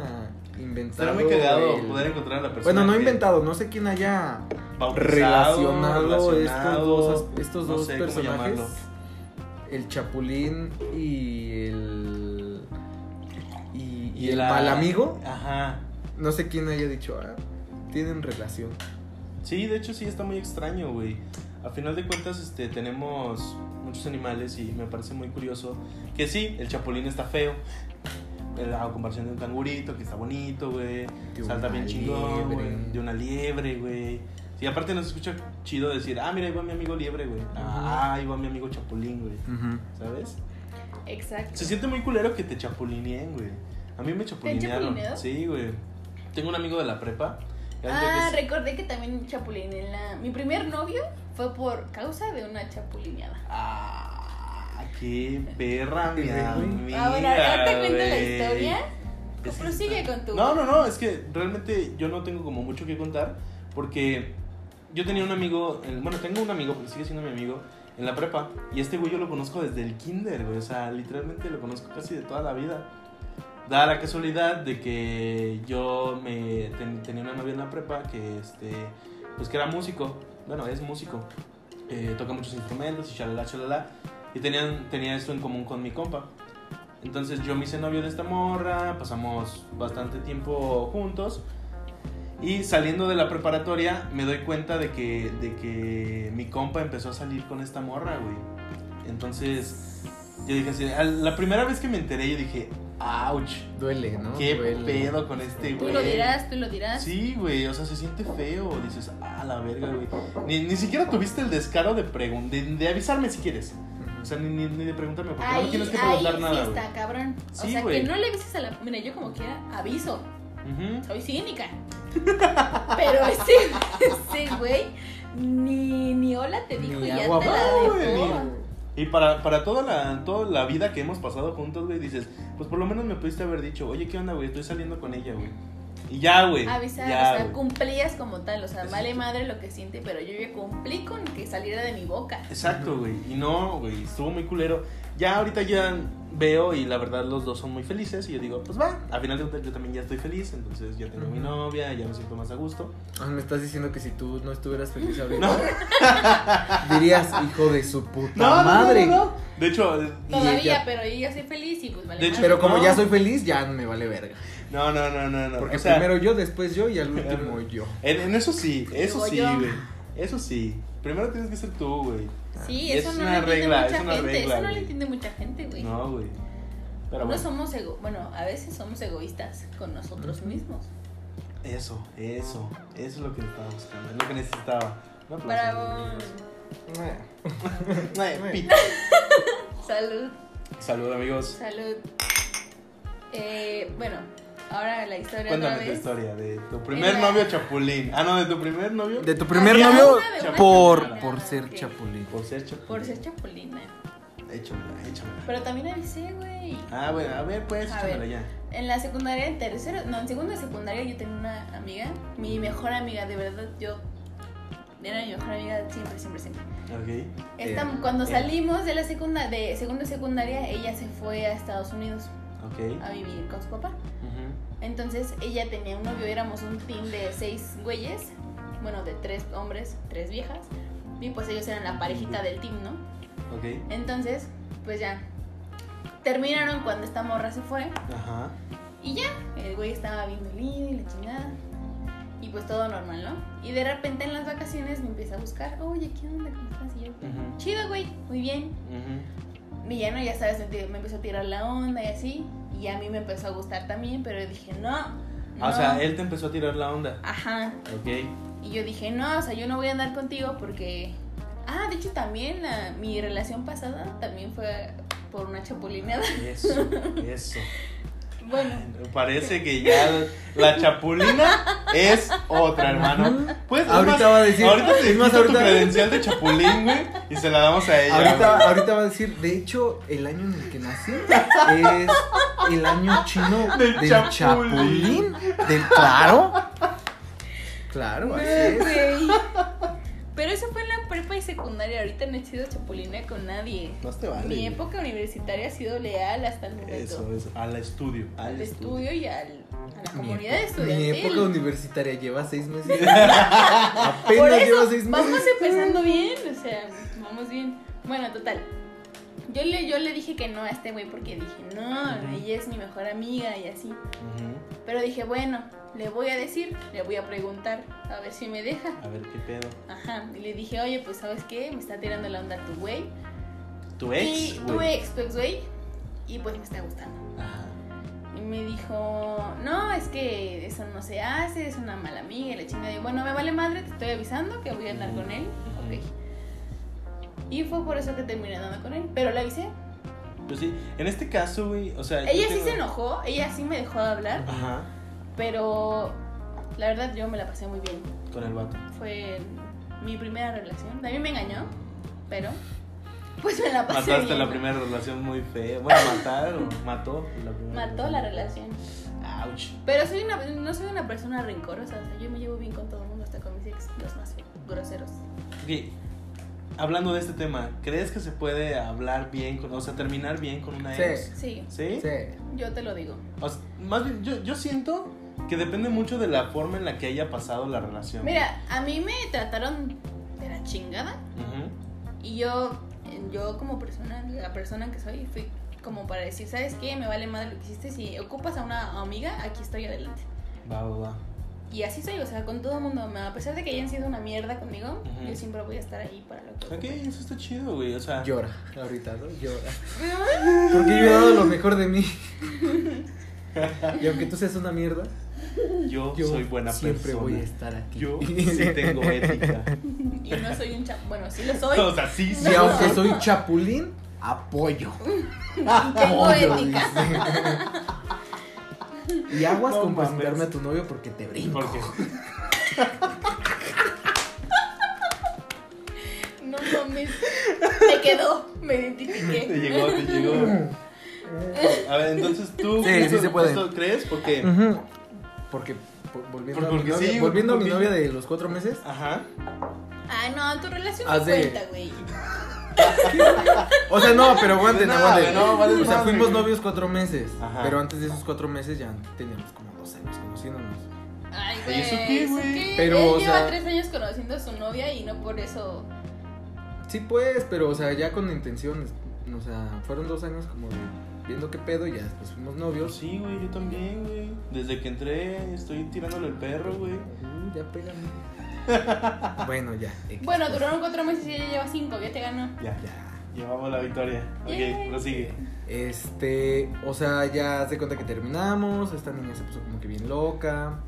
[SPEAKER 2] inventado.
[SPEAKER 1] Será muy cagado
[SPEAKER 2] el-
[SPEAKER 1] poder encontrar a la persona.
[SPEAKER 2] Bueno, no
[SPEAKER 1] que-
[SPEAKER 2] inventado, no sé quién haya
[SPEAKER 1] bautizado,
[SPEAKER 2] relacionado estos dos, estos
[SPEAKER 1] no
[SPEAKER 2] dos
[SPEAKER 1] sé cómo
[SPEAKER 2] personajes. El chapulín y el. Y, y el
[SPEAKER 1] la-
[SPEAKER 2] mal amigo.
[SPEAKER 1] Ajá.
[SPEAKER 2] No sé quién haya dicho, ah, tienen relación.
[SPEAKER 1] Sí, de hecho sí está muy extraño, güey. A final de cuentas, este, tenemos muchos animales y me parece muy curioso que sí, el chapulín está feo. A comparación de un cangurito que está bonito, güey. Salta bien chingón, güey. De una liebre, güey. Sí, aparte nos escucha chido decir, ah, mira, ahí va mi amigo liebre, güey. Ah, ahí va mi amigo chapulín, güey. ¿Sabes?
[SPEAKER 3] Exacto.
[SPEAKER 1] Se siente muy culero que te chapulineen, güey. A mí me chapulinearon.
[SPEAKER 3] chapulineado?
[SPEAKER 1] Sí, güey. Tengo un amigo de la prepa. y
[SPEAKER 3] Ah,
[SPEAKER 1] que es-
[SPEAKER 3] recordé que también chapulineé la... Mi primer novio fue por causa de una chapulineada.
[SPEAKER 1] Ah, qué perra, mi
[SPEAKER 2] Güey.
[SPEAKER 1] amiga.
[SPEAKER 3] Ah, bueno, ahora te cuento la historia. Prosigue con tu...
[SPEAKER 1] No, no, no, es que realmente yo no tengo como mucho que contar porque yo tenía un amigo, el- bueno, tengo un amigo, porque sigue siendo mi amigo, en la prepa y este güey yo lo conozco desde el kinder, güey, o sea, literalmente lo conozco casi de toda la vida. Da la casualidad de que yo me ten- tenía una novia en la prepa que, este, pues que era músico, bueno, es músico, eh, toca muchos instrumentos y shalala, shalala, y tenían, tenía esto en común con mi compa. Entonces yo me hice novio de esta morra, pasamos bastante tiempo juntos. Y saliendo de la preparatoria me doy cuenta de que, de que mi compa empezó a salir con esta morra, güey. Entonces yo dije así, la primera vez que me enteré yo dije, ouch,
[SPEAKER 2] Duele, ¿no?
[SPEAKER 1] qué
[SPEAKER 2] Duele.
[SPEAKER 1] pedo con este
[SPEAKER 3] Tú
[SPEAKER 1] güey.
[SPEAKER 3] lo dirás, tú lo dirás.
[SPEAKER 1] Sí, güey, o sea, se siente feo. Dices, ah, la verga, güey. Ni, ni siquiera tuviste el descaro de, pregun- de, de avisarme si quieres. O sea, ni, ni, ni de preguntarme, porque no
[SPEAKER 3] Ahí,
[SPEAKER 1] me tienes que
[SPEAKER 3] ahí
[SPEAKER 1] preguntar
[SPEAKER 3] sí
[SPEAKER 1] nada, güey.
[SPEAKER 3] está, cabrón.
[SPEAKER 1] Sí,
[SPEAKER 3] o sea,
[SPEAKER 1] güey.
[SPEAKER 3] que no le avises a la... Mira, yo como quiera aviso. Soy cínica. Pero ese, ese güey ni, ni hola te dijo
[SPEAKER 2] Ni
[SPEAKER 3] ya
[SPEAKER 2] agua
[SPEAKER 3] te la dejó.
[SPEAKER 1] güey, Y para, para toda, la, toda la vida que hemos pasado juntos, güey, dices, pues por lo menos me pudiste haber dicho, oye, ¿qué onda, güey? Estoy saliendo con ella, güey. Y ya, güey.
[SPEAKER 3] avisar,
[SPEAKER 1] ya,
[SPEAKER 3] o sea,
[SPEAKER 1] güey.
[SPEAKER 3] cumplías como tal, o sea,
[SPEAKER 1] Exacto.
[SPEAKER 3] vale madre lo que siente, pero yo ya cumplí con que saliera de mi boca.
[SPEAKER 1] Exacto, güey. Y no, güey, estuvo muy culero. Ya ahorita ya veo y la verdad los dos son muy felices y yo digo, pues va, al final de cuentas yo también ya estoy feliz, entonces ya tengo mi
[SPEAKER 2] Ujú.
[SPEAKER 1] novia, ya me siento más a gusto.
[SPEAKER 2] Ah, Me estás diciendo que si tú no estuvieras feliz ahorita,
[SPEAKER 1] No,
[SPEAKER 2] dirías, hijo de su puta
[SPEAKER 1] no,
[SPEAKER 2] madre.
[SPEAKER 1] no, no. De hecho,
[SPEAKER 3] Todavía,
[SPEAKER 2] ella-
[SPEAKER 3] pero yo ya soy feliz y pues vale
[SPEAKER 1] De hecho.
[SPEAKER 2] Pero como
[SPEAKER 1] No.
[SPEAKER 2] ya soy feliz, ya me vale verga.
[SPEAKER 1] No, no, no, no, no.
[SPEAKER 2] Porque
[SPEAKER 1] o sea,
[SPEAKER 2] primero yo, después yo y al último yo.
[SPEAKER 1] en, en eso sí, eso sí, güey. Eso sí. Primero tienes que ser tú, güey.
[SPEAKER 3] Sí,
[SPEAKER 1] Es
[SPEAKER 3] eso no
[SPEAKER 1] una
[SPEAKER 3] lo entiende
[SPEAKER 1] regla,
[SPEAKER 3] mucha
[SPEAKER 1] es una
[SPEAKER 3] gente,
[SPEAKER 1] regla,
[SPEAKER 3] eso no lo entiende mucha gente, güey.
[SPEAKER 1] No, güey. Pero
[SPEAKER 3] no
[SPEAKER 1] bueno,
[SPEAKER 3] somos ego, bueno, a veces somos egoístas con nosotros mismos.
[SPEAKER 1] eso, eso, eso es lo que estaba buscando, es lo que necesitaba. Un aplauso,
[SPEAKER 3] Bravo. Salud,
[SPEAKER 1] Salud, amigos.
[SPEAKER 3] salud. Eh, bueno, ahora la historia
[SPEAKER 1] Cuéntame
[SPEAKER 3] otra
[SPEAKER 1] tu historia de tu primer novio chapulín. Ah, no, de tu primer novio.
[SPEAKER 2] De tu primer
[SPEAKER 3] Había
[SPEAKER 2] novio
[SPEAKER 3] una de una
[SPEAKER 2] por,
[SPEAKER 3] chapulina,
[SPEAKER 2] por ser
[SPEAKER 3] ok.
[SPEAKER 2] chapulín.
[SPEAKER 1] Por ser chapulín.
[SPEAKER 3] Por ser chapulina.
[SPEAKER 1] Échamela, échamela.
[SPEAKER 3] Pero también avisé, güey.
[SPEAKER 1] Ah, bueno, a ver, pues,
[SPEAKER 3] A
[SPEAKER 1] échamela ya.
[SPEAKER 3] En la secundaria, en tercero, no, en segundo de secundaria yo tenía una amiga, mi mejor amiga, de verdad, yo era mi mejor amiga siempre, siempre, siempre.
[SPEAKER 1] Ok.
[SPEAKER 3] Esta-
[SPEAKER 2] Bien,
[SPEAKER 3] cuando
[SPEAKER 1] bien.
[SPEAKER 3] salimos de la segunda, de segundo de secundaria, ella se fue a Estados Unidos
[SPEAKER 1] Ok.
[SPEAKER 3] a vivir con su papá.
[SPEAKER 1] Ujú.
[SPEAKER 3] Entonces ella tenía un novio, éramos un team de seis güeyes, bueno, de tres hombres, tres viejas, y pues ellos eran la parejita del team, ¿no?
[SPEAKER 1] Ok.
[SPEAKER 3] Entonces, pues ya, terminaron cuando esta morra se fue,
[SPEAKER 1] Ajá.
[SPEAKER 3] y ya, el güey estaba viendo el niño y la chingada, y pues todo normal, ¿no? Y de repente en las vacaciones me empieza a buscar, oye, ¿qué onda? ¿Cómo estás? Y yo,
[SPEAKER 1] Ujú.
[SPEAKER 3] chido, güey, muy bien.
[SPEAKER 1] Ujú.
[SPEAKER 3] Y ya no, ya sabes, me empezó a tirar la onda y así, y a mí me empezó a gustar también, pero dije, no.
[SPEAKER 1] Ah,
[SPEAKER 3] no.
[SPEAKER 1] O sea, él te empezó a tirar la onda.
[SPEAKER 3] Ajá,
[SPEAKER 1] Ok.
[SPEAKER 3] Y yo dije, no, o sea, yo no voy a andar contigo porque... Ah, de hecho también la- mi relación pasada también fue por una chapulineada.
[SPEAKER 1] Eso, eso.
[SPEAKER 3] Bueno,
[SPEAKER 1] Parece que ya la chapulina es otra, hermano. Pues, es
[SPEAKER 2] Ahorita
[SPEAKER 1] más,
[SPEAKER 2] va a decir-
[SPEAKER 1] Ahorita te
[SPEAKER 2] más,
[SPEAKER 1] quita tu
[SPEAKER 2] ahorita-
[SPEAKER 1] credencial de chapulín, güey, y se la damos a ella.
[SPEAKER 2] Ahorita,
[SPEAKER 1] güey.
[SPEAKER 2] ahorita va a decir, de hecho, el año en el que nací es el año chino
[SPEAKER 1] Del
[SPEAKER 2] del,
[SPEAKER 1] chapulín.
[SPEAKER 2] chapulín. Del claro. Claro,
[SPEAKER 3] no,
[SPEAKER 2] así es.
[SPEAKER 3] güey. Pero eso fue en la prepa y secundaria. Ahorita no he sido chapulina con nadie.
[SPEAKER 1] No te vale.
[SPEAKER 3] Mi época universitaria ha sido leal hasta el momento.
[SPEAKER 1] Eso, eso. Al estudio. Al,
[SPEAKER 3] Al estudio y al, a la
[SPEAKER 2] Mi,
[SPEAKER 3] comunidad
[SPEAKER 2] mi
[SPEAKER 3] estudiantil.
[SPEAKER 2] época universitaria lleva seis meses.
[SPEAKER 3] Por
[SPEAKER 2] Apenas
[SPEAKER 3] eso,
[SPEAKER 2] lleva seis meses.
[SPEAKER 3] vamos empezando bien, o sea, vamos bien. Bueno, total. Yo le, yo le dije que no a este güey porque dije, no, ella es mi mejor amiga y así. Pero dije, bueno, le voy a decir, le voy a preguntar, a ver si me deja.
[SPEAKER 1] A ver qué pedo.
[SPEAKER 3] Ajá, y le dije, oye, pues sabes qué, me está tirando la onda tu güey.
[SPEAKER 1] Tu
[SPEAKER 3] y
[SPEAKER 1] ex.
[SPEAKER 3] tu
[SPEAKER 1] güey.
[SPEAKER 3] ex, tu ex güey, y pues me está gustando.
[SPEAKER 1] Ajá.
[SPEAKER 3] Y me dijo, no, es que eso no se hace, es una mala amiga, y la chingada. Y bueno, me vale madre, te estoy avisando que voy a andar con él. Ok. Y fue por eso que terminé andando con él. Pero la avisé.
[SPEAKER 1] Pues sí, en este caso, güey, o sea.
[SPEAKER 3] Ella sí
[SPEAKER 1] tengo-
[SPEAKER 3] se enojó, ella sí me dejó de hablar.
[SPEAKER 1] Ajá.
[SPEAKER 3] Pero la verdad yo me la pasé muy bien.
[SPEAKER 1] Con el vato.
[SPEAKER 3] Fue mi primera relación. También me engañó, pero pues me la pasé
[SPEAKER 1] Mataste
[SPEAKER 3] bien.
[SPEAKER 1] la primera relación muy fea. Bueno, matar o mató la primera
[SPEAKER 3] Mató la relación.
[SPEAKER 1] Ouch.
[SPEAKER 3] Pero soy una, no soy una persona rencorosa. O sea, yo me llevo bien con todo el mundo, hasta con mis ex, los más groseros.
[SPEAKER 1] Ok, hablando de este tema, ¿crees que se puede hablar bien, con, o sea, terminar bien con una
[SPEAKER 2] Sí.
[SPEAKER 1] ex?
[SPEAKER 3] Sí,
[SPEAKER 1] ¿Sí?
[SPEAKER 2] Sí.
[SPEAKER 3] yo te lo digo.
[SPEAKER 1] O sea, más bien, yo, yo siento que depende mucho de la forma en la que haya pasado la relación.
[SPEAKER 3] Mira, a mí me trataron de la chingada.
[SPEAKER 1] Ujú.
[SPEAKER 3] Y yo, yo como persona, la persona que soy, fui como para decir, ¿sabes qué? Me vale madre lo que hiciste. Si ocupas a una amiga, aquí estoy adelante.
[SPEAKER 1] Va, va, va.
[SPEAKER 3] Y así soy, o sea, con todo el mundo. A pesar de que hayan sido una mierda conmigo, yo siempre voy a estar ahí para lo que
[SPEAKER 1] Ok,
[SPEAKER 3] ocupen.
[SPEAKER 1] eso está chido, güey. O sea,
[SPEAKER 2] Llora, ahorita, ¿no? Llora. Porque yo he dado lo mejor de mí. Y aunque tú seas una mierda,
[SPEAKER 1] yo,
[SPEAKER 2] yo
[SPEAKER 1] soy buena
[SPEAKER 2] siempre
[SPEAKER 1] persona.
[SPEAKER 2] voy a estar aquí.
[SPEAKER 1] Yo sí tengo ética.
[SPEAKER 3] Y no soy un chap... Bueno, sí lo soy.
[SPEAKER 1] O sea, sí, sí.
[SPEAKER 2] Y aunque soy chapulín, apoyo.
[SPEAKER 3] Tengo
[SPEAKER 2] Apoyo,
[SPEAKER 3] ética.
[SPEAKER 2] dice. Y aguas
[SPEAKER 1] No
[SPEAKER 2] con presentarme a tu novio porque te brinco.
[SPEAKER 1] Porque
[SPEAKER 3] No mames. Me quedó. Me
[SPEAKER 1] te
[SPEAKER 3] identifiqué.
[SPEAKER 1] llegó, te llegó. A ver, entonces tú
[SPEAKER 2] Sí,
[SPEAKER 1] ¿esto-
[SPEAKER 2] sí se puede.
[SPEAKER 1] esto crees? Porque.
[SPEAKER 2] Porque po- volviendo
[SPEAKER 1] Por-
[SPEAKER 2] a mi
[SPEAKER 1] porque
[SPEAKER 2] novia,
[SPEAKER 1] sí,
[SPEAKER 2] volviendo a mi
[SPEAKER 1] porque-
[SPEAKER 2] novia de los cuatro meses,
[SPEAKER 1] Ajá.
[SPEAKER 3] Ah, no, tu relación no
[SPEAKER 2] Haz de-
[SPEAKER 3] cuenta, güey.
[SPEAKER 2] o sea, no, pero aguanten,
[SPEAKER 1] No,
[SPEAKER 2] aguanten.
[SPEAKER 1] no, vale
[SPEAKER 2] o sea,
[SPEAKER 1] madre,
[SPEAKER 2] fuimos novios cuatro meses,
[SPEAKER 1] Ajá.
[SPEAKER 2] pero antes de esos cuatro meses ya teníamos como dos años conociéndonos.
[SPEAKER 3] Ay,
[SPEAKER 1] ¿Y
[SPEAKER 3] güey.
[SPEAKER 1] eso qué, güey?
[SPEAKER 2] Pero,
[SPEAKER 3] Él
[SPEAKER 2] o
[SPEAKER 3] lleva
[SPEAKER 2] sea-
[SPEAKER 3] tres años conociendo a su novia y no por eso.
[SPEAKER 2] Sí, pues, pero, o sea, ya con intenciones, o sea, fueron dos años como de viendo qué pedo y ya después fuimos novios.
[SPEAKER 1] Sí, güey, yo también, güey. Desde que entré estoy tirándole el perro, güey.
[SPEAKER 2] Uh, ya pégame. bueno, ya. X.
[SPEAKER 3] Bueno, duraron cuatro meses y ella lleva cinco, ya te ganó.
[SPEAKER 1] Ya,
[SPEAKER 2] Ya.
[SPEAKER 1] llevamos la victoria.
[SPEAKER 3] Yay.
[SPEAKER 1] Ok, prosigue.
[SPEAKER 2] Este, o sea, ya se cuenta que terminamos, esta niña se puso como que bien loca,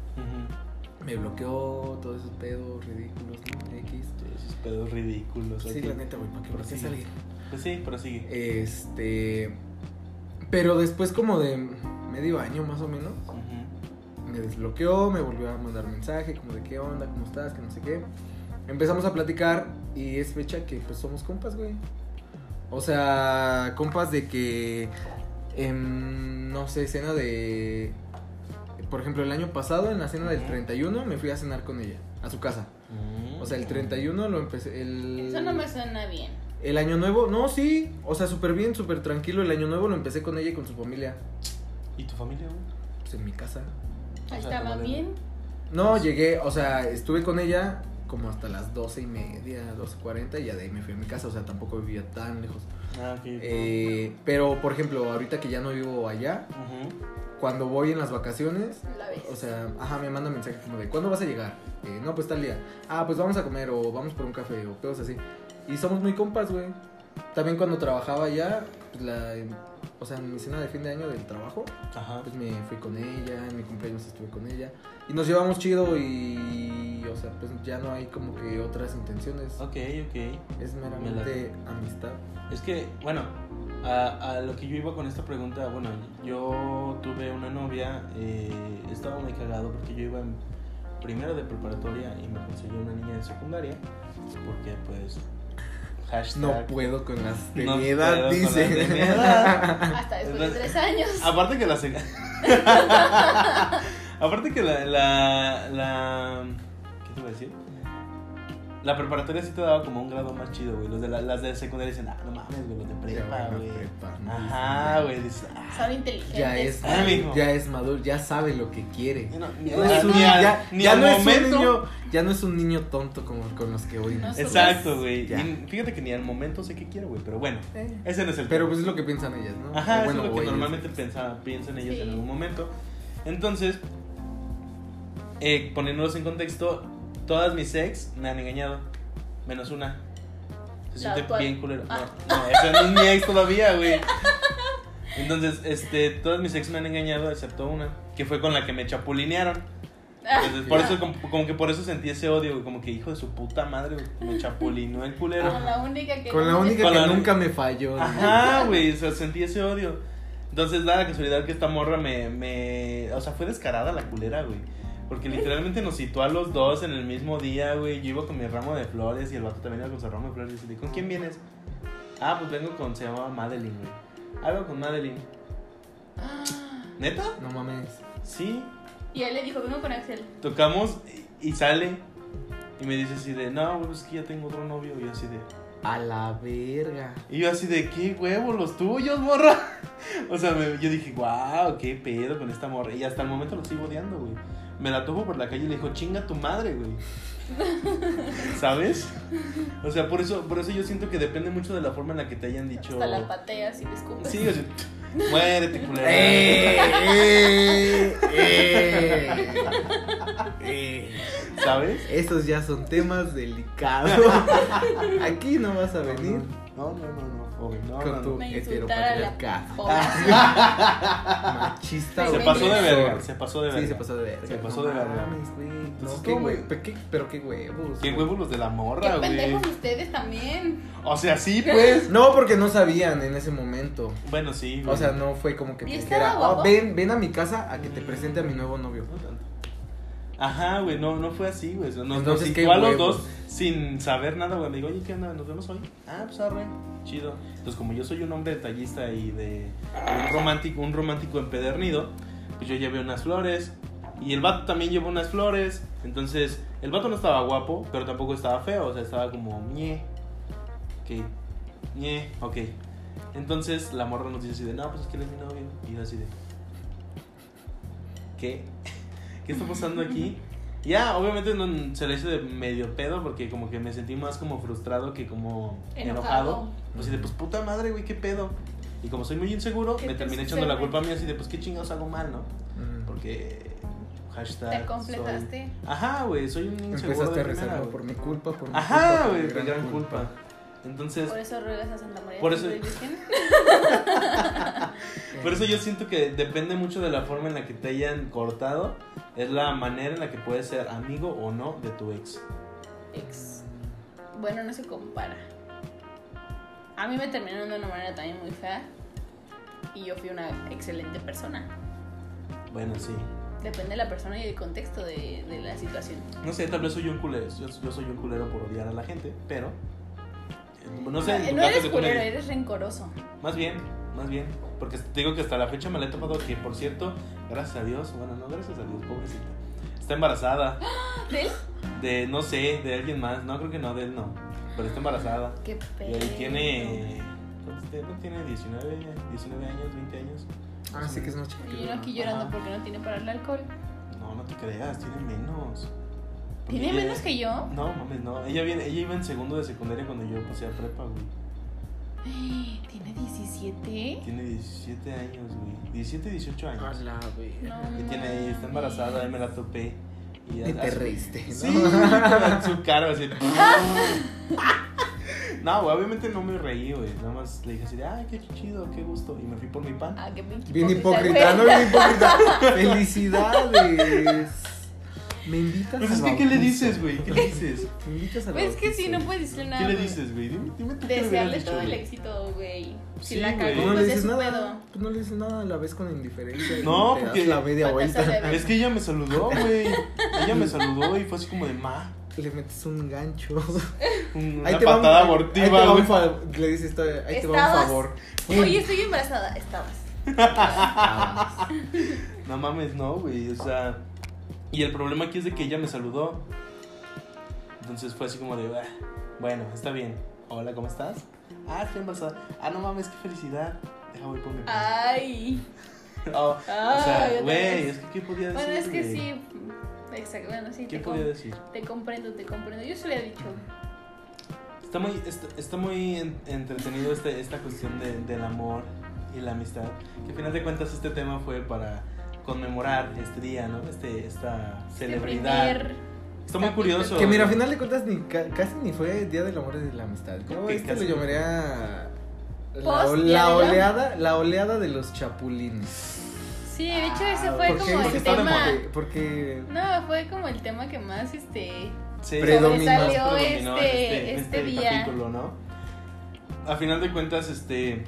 [SPEAKER 2] me bloqueó, todos esos pedos ridículos, ¿no? X.
[SPEAKER 1] Todos esos pedos ridículos.
[SPEAKER 2] Sí, la neta, güey, ¿para qué por qué
[SPEAKER 1] Prosigue.
[SPEAKER 2] salir?
[SPEAKER 1] Pues sí, prosigue.
[SPEAKER 2] Este, pero después como de medio año más o menos, me desbloqueó, me volvió a mandar mensaje como de qué onda, cómo estás, que no sé qué. Empezamos a platicar y es fecha que pues somos compas, güey. O sea, compas de que, em, no sé, cena de... Por ejemplo, el año pasado, en la cena del
[SPEAKER 1] Ujú.
[SPEAKER 2] 31, me fui a cenar con ella, a su casa. O sea, el 31 lo empecé... El,
[SPEAKER 3] Eso no me suena bien.
[SPEAKER 2] El año nuevo, no, sí. O sea, súper bien, súper tranquilo. El año nuevo lo empecé con ella y con su familia.
[SPEAKER 1] ¿Y tu familia, güey?
[SPEAKER 2] Pues en mi casa.
[SPEAKER 3] Ahí
[SPEAKER 1] O sea,
[SPEAKER 3] bien.
[SPEAKER 2] No, llegué, o sea, estuve con ella como hasta las doce y media, 12.40 y ya de ahí me fui a mi casa. O sea, tampoco vivía tan lejos.
[SPEAKER 1] Ah, ok.
[SPEAKER 2] Eh, pero, por ejemplo, ahorita que ya no vivo allá, cuando voy en las vacaciones,
[SPEAKER 3] La
[SPEAKER 2] o sea, ajá, me manda mensaje como de, ¿cuándo vas a llegar? Eh, no, pues tal día. Ah, pues vamos a comer o vamos por un café o pedos así. Y somos muy compas, güey. También cuando trabajaba allá, pues la, o sea, en mi cena de fin de año del trabajo,
[SPEAKER 1] Ajá.
[SPEAKER 2] pues me fui con ella, en mi cumpleaños estuve con ella. Y nos llevamos chido y, o sea, pues ya no hay como que otras intenciones.
[SPEAKER 1] Ok, ok.
[SPEAKER 2] Es
[SPEAKER 1] Me
[SPEAKER 2] meramente amistad.
[SPEAKER 1] Es que, bueno, a, a lo que yo iba con esta pregunta, bueno, yo tuve una novia, eh, estaba muy cagado porque yo iba en primero de preparatoria y me conseguí una niña de secundaria, porque pues, hashtag...
[SPEAKER 2] No puedo con las de
[SPEAKER 1] No
[SPEAKER 2] mi
[SPEAKER 1] puedo
[SPEAKER 2] edad,
[SPEAKER 1] con
[SPEAKER 2] dice.
[SPEAKER 1] las de mi edad.
[SPEAKER 3] Hasta después de tres años.
[SPEAKER 1] Aparte que la... sec- Aparte que la, la, la... ¿Qué te iba a decir? La preparatoria sí te daba como un grado más chido, güey. Los de la- las de secundaria dicen, ah, no mames, güey, los de prepa, güey.
[SPEAKER 2] prepa, no
[SPEAKER 1] Ajá,
[SPEAKER 2] dicen,
[SPEAKER 1] güey, dices, ah.
[SPEAKER 3] Son inteligentes.
[SPEAKER 2] Ya es,
[SPEAKER 1] Ah, mijo.
[SPEAKER 2] ya es maduro, ya sabe lo que quiere.
[SPEAKER 1] No, ni,
[SPEAKER 2] No es un-
[SPEAKER 1] ni al-
[SPEAKER 2] ya
[SPEAKER 1] ni
[SPEAKER 2] ya
[SPEAKER 1] al
[SPEAKER 2] no es un
[SPEAKER 1] momento.
[SPEAKER 2] niño, ya no es un niño tonto como con los que hoy.
[SPEAKER 3] No
[SPEAKER 2] nos-
[SPEAKER 3] es-
[SPEAKER 1] Exacto, güey. Fíjate que ni al momento sé qué quiero, güey. Pero bueno,
[SPEAKER 2] Eh,
[SPEAKER 1] ese no es el
[SPEAKER 2] Pero pues es lo que piensan ellas, ¿no?
[SPEAKER 1] Ajá,
[SPEAKER 2] O bueno,
[SPEAKER 1] eso es lo que
[SPEAKER 2] ellos.
[SPEAKER 1] normalmente piensan ellos
[SPEAKER 3] Sí.
[SPEAKER 1] en algún momento. Entonces, eh, poniéndolos en contexto, todas mis ex me han engañado. Menos una. Se siente
[SPEAKER 3] actual.
[SPEAKER 1] bien culero.
[SPEAKER 3] Ah.
[SPEAKER 1] No, no, esa no es mi ex todavía, güey. Entonces, este, todas mis ex me han engañado, excepto una, que fue con la que me chapulinearon. Entonces, por eso, como, como que por eso sentí ese odio, güey. Como que hijo de su puta madre, güey, me chapulinó el culero.
[SPEAKER 3] Con la única que.
[SPEAKER 2] Con la única
[SPEAKER 1] Con
[SPEAKER 2] que
[SPEAKER 1] la-
[SPEAKER 2] nunca me falló.
[SPEAKER 1] Ajá, güey, o sea, sentí ese odio. Entonces, da la casualidad que esta morra me, me. O sea, fue descarada la culera, güey. Porque literalmente nos situó a los dos en el mismo día, güey. Yo iba con mi ramo de flores y el vato también iba con su ramo de flores. Y le dije, ¿con quién vienes? Ah, pues vengo con. Se llamaba Madeline, güey. Algo con Madeline.
[SPEAKER 3] Ah,
[SPEAKER 1] ¿Neta?
[SPEAKER 2] No mames.
[SPEAKER 1] Sí.
[SPEAKER 3] Y él le dijo, vengo con Axel.
[SPEAKER 1] Tocamos y, y sale. Y me dice así de, no, güey, es que ya tengo otro novio. Y así de.
[SPEAKER 2] A la verga.
[SPEAKER 1] Y yo así de, ¿qué huevos los tuyos, morra? O sea, me- yo dije, wow, qué pedo con esta morra. Y hasta el momento lo sigo odiando, güey. Me la topo por la calle y le dijo, chinga tu madre, güey. ¿Sabes? O sea, por eso, por eso yo siento que depende mucho de la forma en la que te hayan dicho.
[SPEAKER 3] Hasta la pateas y le escupes.
[SPEAKER 1] Sí, o sea, muérete, culera.
[SPEAKER 2] ¡Eh! ¡Eh! ¡Eh!
[SPEAKER 1] ¿Sabes?
[SPEAKER 2] Esos ya son temas delicados. Aquí no vas a venir
[SPEAKER 1] No, no, no, no, joven. No,
[SPEAKER 2] con tu heteropatriarcado. Machista.
[SPEAKER 1] Se
[SPEAKER 3] Se
[SPEAKER 1] pasó de verga, se pasó de verga.
[SPEAKER 2] Sí, se pasó de verga.
[SPEAKER 1] Se pasó
[SPEAKER 2] No
[SPEAKER 1] de verga.
[SPEAKER 2] mames, güey. No,
[SPEAKER 1] Entonces,
[SPEAKER 2] qué
[SPEAKER 1] ¿cómo,
[SPEAKER 2] güey.
[SPEAKER 1] güey?
[SPEAKER 2] Pero qué, qué huevos.
[SPEAKER 1] Qué huevos los de la
[SPEAKER 3] Qué
[SPEAKER 1] morra, güey.
[SPEAKER 3] pendejos ustedes también.
[SPEAKER 1] O sea, sí, pues.
[SPEAKER 2] No, porque no sabían en ese momento.
[SPEAKER 1] Bueno, sí, güey.
[SPEAKER 2] O sea, no fue como que
[SPEAKER 3] ¿Y
[SPEAKER 2] te
[SPEAKER 3] estaba
[SPEAKER 2] dijera? "Oh, ven, ven a mi casa a que te presente a mi nuevo novio.
[SPEAKER 1] Ajá, güey, no, no fue así, güey. Nos, nos
[SPEAKER 2] Entonces, ¿qué
[SPEAKER 1] a los dos sin saber nada, güey. Me digo, oye, ¿qué onda? ¿Nos vemos hoy? Ah, pues arre, chido. Entonces, como yo soy un hombre detallista y de un romántico, un romántico empedernido, pues yo llevé unas flores Y el vato también llevó unas flores. Entonces, el vato no estaba guapo, pero tampoco estaba feo. O sea, estaba como ñe. Ok. ñe, ok. Entonces, la morra nos dice así de, no, pues es que él es mi novio. Y yo así de, ¿qué? ¿Qué está pasando aquí? Ya, obviamente no, se le hizo de medio pedo porque como que me sentí más como frustrado que como enojado.
[SPEAKER 3] Enojado.
[SPEAKER 1] Así de, pues puta madre, güey, qué pedo. Y como soy muy inseguro,
[SPEAKER 3] ¿Qué
[SPEAKER 1] me
[SPEAKER 3] te
[SPEAKER 1] terminé echando la culpa a mí así de, pues qué chingados hago mal, ¿no?
[SPEAKER 2] Mm.
[SPEAKER 1] Porque hashtag
[SPEAKER 3] Te
[SPEAKER 1] soy-
[SPEAKER 3] completaste.
[SPEAKER 1] Ajá, güey, soy un inseguro
[SPEAKER 2] Empezaste
[SPEAKER 1] de
[SPEAKER 2] a
[SPEAKER 1] primera,
[SPEAKER 2] rezar por mi culpa, por mi
[SPEAKER 1] Ajá,
[SPEAKER 2] culpa, por
[SPEAKER 1] güey,
[SPEAKER 2] mi
[SPEAKER 1] gran culpa. Entonces,
[SPEAKER 3] Por eso ruegas a Santa María.
[SPEAKER 1] Por eso- por eso yo siento que depende mucho de la forma en la que te hayan cortado, es la manera en la que puedes ser amigo o no de tu ex.
[SPEAKER 3] Ex. Bueno, no se compara. A mí me terminaron de una manera también muy fea. Y yo fui una excelente persona.
[SPEAKER 1] Bueno, sí.
[SPEAKER 3] Depende de la persona y del contexto de, de la situación.
[SPEAKER 1] No sé, tal vez soy un culero. Yo, yo soy un culero por odiar a la gente, pero. Eh, No sé, en
[SPEAKER 3] no, eres culero, eres rencoroso.
[SPEAKER 1] Más bien, más bien. Porque te digo que hasta la fecha me la he topado que, por cierto, gracias a Dios, bueno, no gracias a Dios, pobrecita. Está embarazada.
[SPEAKER 3] ¿De él?
[SPEAKER 1] De, no sé, de alguien más. No, creo que no, de él no. Pero está embarazada.
[SPEAKER 3] Qué
[SPEAKER 1] Y
[SPEAKER 3] pedo.
[SPEAKER 1] ahí tiene. ¿Cuántos tiene? Tiene 19, 19 años, 20 años.
[SPEAKER 2] Ah, sí que es noche.
[SPEAKER 3] Y uno aquí llorando
[SPEAKER 1] Ajá.
[SPEAKER 3] porque no tiene para el alcohol.
[SPEAKER 1] No, no te creas, tiene menos.
[SPEAKER 3] ¿Tiene
[SPEAKER 1] ella-
[SPEAKER 3] menos que yo?
[SPEAKER 1] No, mames, no. Ella, viene, ella iba en segundo de secundaria cuando yo pasé a prepa, güey.
[SPEAKER 3] ¿Tiene 17?
[SPEAKER 1] Tiene 17 años, güey. 17, 18
[SPEAKER 2] A
[SPEAKER 1] años.
[SPEAKER 2] la verga.
[SPEAKER 3] No.
[SPEAKER 1] Y tiene ahí, está embarazada, ahí me la topé. Y,
[SPEAKER 2] Y te reíste, ¿no?
[SPEAKER 1] Sí, en su cara, así. No, güey, obviamente no me reí, güey. Nada más le dije así de, ay, qué chido, qué gusto. Y me fui por mi pan.
[SPEAKER 3] Ah, qué pinche
[SPEAKER 2] Bien hipócrita, ¿no?
[SPEAKER 3] güey.
[SPEAKER 2] Bien hipócrita. Felicidades. Me invitas
[SPEAKER 1] Pues
[SPEAKER 2] al
[SPEAKER 1] es que, ¿qué le dices, güey? ¿Qué le dices?
[SPEAKER 2] Me invitas al
[SPEAKER 3] Pues es que si no puedes decirle nada.
[SPEAKER 1] ¿Qué le dices, güey? Dime, dime tú
[SPEAKER 3] Desearle todo el éxito, güey. Si
[SPEAKER 1] Sí,
[SPEAKER 3] la cagó,
[SPEAKER 2] No le
[SPEAKER 3] pues es
[SPEAKER 2] dices
[SPEAKER 3] su
[SPEAKER 2] nada.
[SPEAKER 3] pedo.
[SPEAKER 2] Pues no le dices nada a la vez con indiferencia. y
[SPEAKER 1] No,
[SPEAKER 2] te das
[SPEAKER 1] porque-
[SPEAKER 2] la media vuelta.
[SPEAKER 1] Es que ella me saludó, güey. Ella me saludó y fue así como de ma.
[SPEAKER 2] Le metes un gancho.
[SPEAKER 1] Una
[SPEAKER 2] Ahí te va un-
[SPEAKER 1] patada
[SPEAKER 2] ahí te
[SPEAKER 1] abortiva,
[SPEAKER 2] va un fa- Le dices, esto- ahí te va un favor.
[SPEAKER 3] Oye, estoy embarazada. Estabas.
[SPEAKER 1] No mames, no, güey. O sea. Y el problema aquí es de que ella me saludó. Entonces fue así como de, "Ah, bueno, está bien. Hola, ¿cómo estás? Ah, estoy embarazada. Ah, no mames, qué felicidad. Deja voy por mi pan.
[SPEAKER 3] Ay.
[SPEAKER 1] Oh, o
[SPEAKER 3] Ay,
[SPEAKER 1] sea,
[SPEAKER 3] otra
[SPEAKER 1] güey, es que ¿qué podía decir?
[SPEAKER 3] Bueno, es que sí. Exacto, bueno, sí.
[SPEAKER 1] ¿Qué
[SPEAKER 3] Te,
[SPEAKER 1] podía decir?
[SPEAKER 3] te comprendo, te comprendo. Yo se le he dicho.
[SPEAKER 1] Está muy, está, está muy en- entretenido este, esta cuestión de- del amor y la amistad. Que al final de cuentas este tema fue para conmemorar este día, ¿no? Este, esta
[SPEAKER 3] Este
[SPEAKER 1] celebridad.
[SPEAKER 3] primer
[SPEAKER 1] Está muy curioso.
[SPEAKER 2] Que mira, a final de cuentas ni ca- casi ni fue Día del Amor y de la Amistad. Yo
[SPEAKER 1] que
[SPEAKER 2] este
[SPEAKER 1] casi
[SPEAKER 2] lo llamaría la, oleada, la oleada de los chapulines.
[SPEAKER 3] Sí, de hecho ese fue
[SPEAKER 2] ¿Por
[SPEAKER 3] como el tema.
[SPEAKER 2] porque
[SPEAKER 3] No, fue como el tema que más este
[SPEAKER 1] Sí,
[SPEAKER 2] Predominó.
[SPEAKER 1] predominó en
[SPEAKER 3] este, este, día.
[SPEAKER 1] capítulo, ¿no? A final de cuentas, este.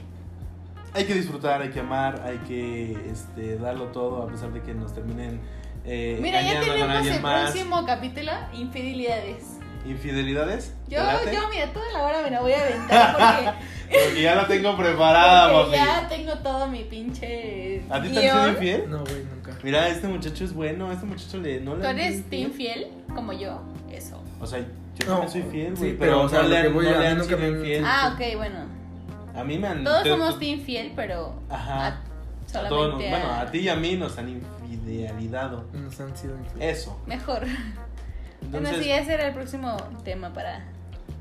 [SPEAKER 1] Hay que disfrutar, hay que amar, hay que este, darlo todo a pesar de que nos terminen eh,
[SPEAKER 3] Mira, ya tenemos el
[SPEAKER 1] más.
[SPEAKER 3] próximo capítulo, infidelidades.
[SPEAKER 1] ¿Infidelidades?
[SPEAKER 3] Yo, yo, mira, toda la hora me la voy a aventar porque,
[SPEAKER 1] Porque ya la tengo preparada,
[SPEAKER 3] porque
[SPEAKER 1] papi.
[SPEAKER 3] ya tengo todo mi pinche
[SPEAKER 1] ¿A ti te han sido infiel?
[SPEAKER 2] no, güey, nunca.
[SPEAKER 1] Mira, este muchacho es bueno, este muchacho le no le
[SPEAKER 3] ¿Tú
[SPEAKER 1] sido
[SPEAKER 3] eres team fiel como yo? Eso.
[SPEAKER 1] O sea, yo
[SPEAKER 2] No,
[SPEAKER 1] también soy fiel,
[SPEAKER 2] sí,
[SPEAKER 1] güey,
[SPEAKER 2] pero, o sea,
[SPEAKER 1] no
[SPEAKER 2] lo
[SPEAKER 1] le
[SPEAKER 2] voy
[SPEAKER 1] no
[SPEAKER 2] a-
[SPEAKER 1] le
[SPEAKER 2] a mí
[SPEAKER 1] han
[SPEAKER 2] nunca
[SPEAKER 1] sido
[SPEAKER 2] me han-
[SPEAKER 1] infiel.
[SPEAKER 3] Ah, ok, bueno.
[SPEAKER 1] A mí me han
[SPEAKER 3] Todos
[SPEAKER 1] te-
[SPEAKER 3] somos
[SPEAKER 1] te-
[SPEAKER 3] team fiel, pero
[SPEAKER 1] Ajá.
[SPEAKER 3] a,
[SPEAKER 1] todos nos-
[SPEAKER 3] a-
[SPEAKER 1] bueno, a ti y a mí nos han infidelidado.
[SPEAKER 2] Nos han sido infieles.
[SPEAKER 1] Eso.
[SPEAKER 3] Mejor. bueno,
[SPEAKER 1] Entonces,
[SPEAKER 3] sí, ese era el próximo tema para...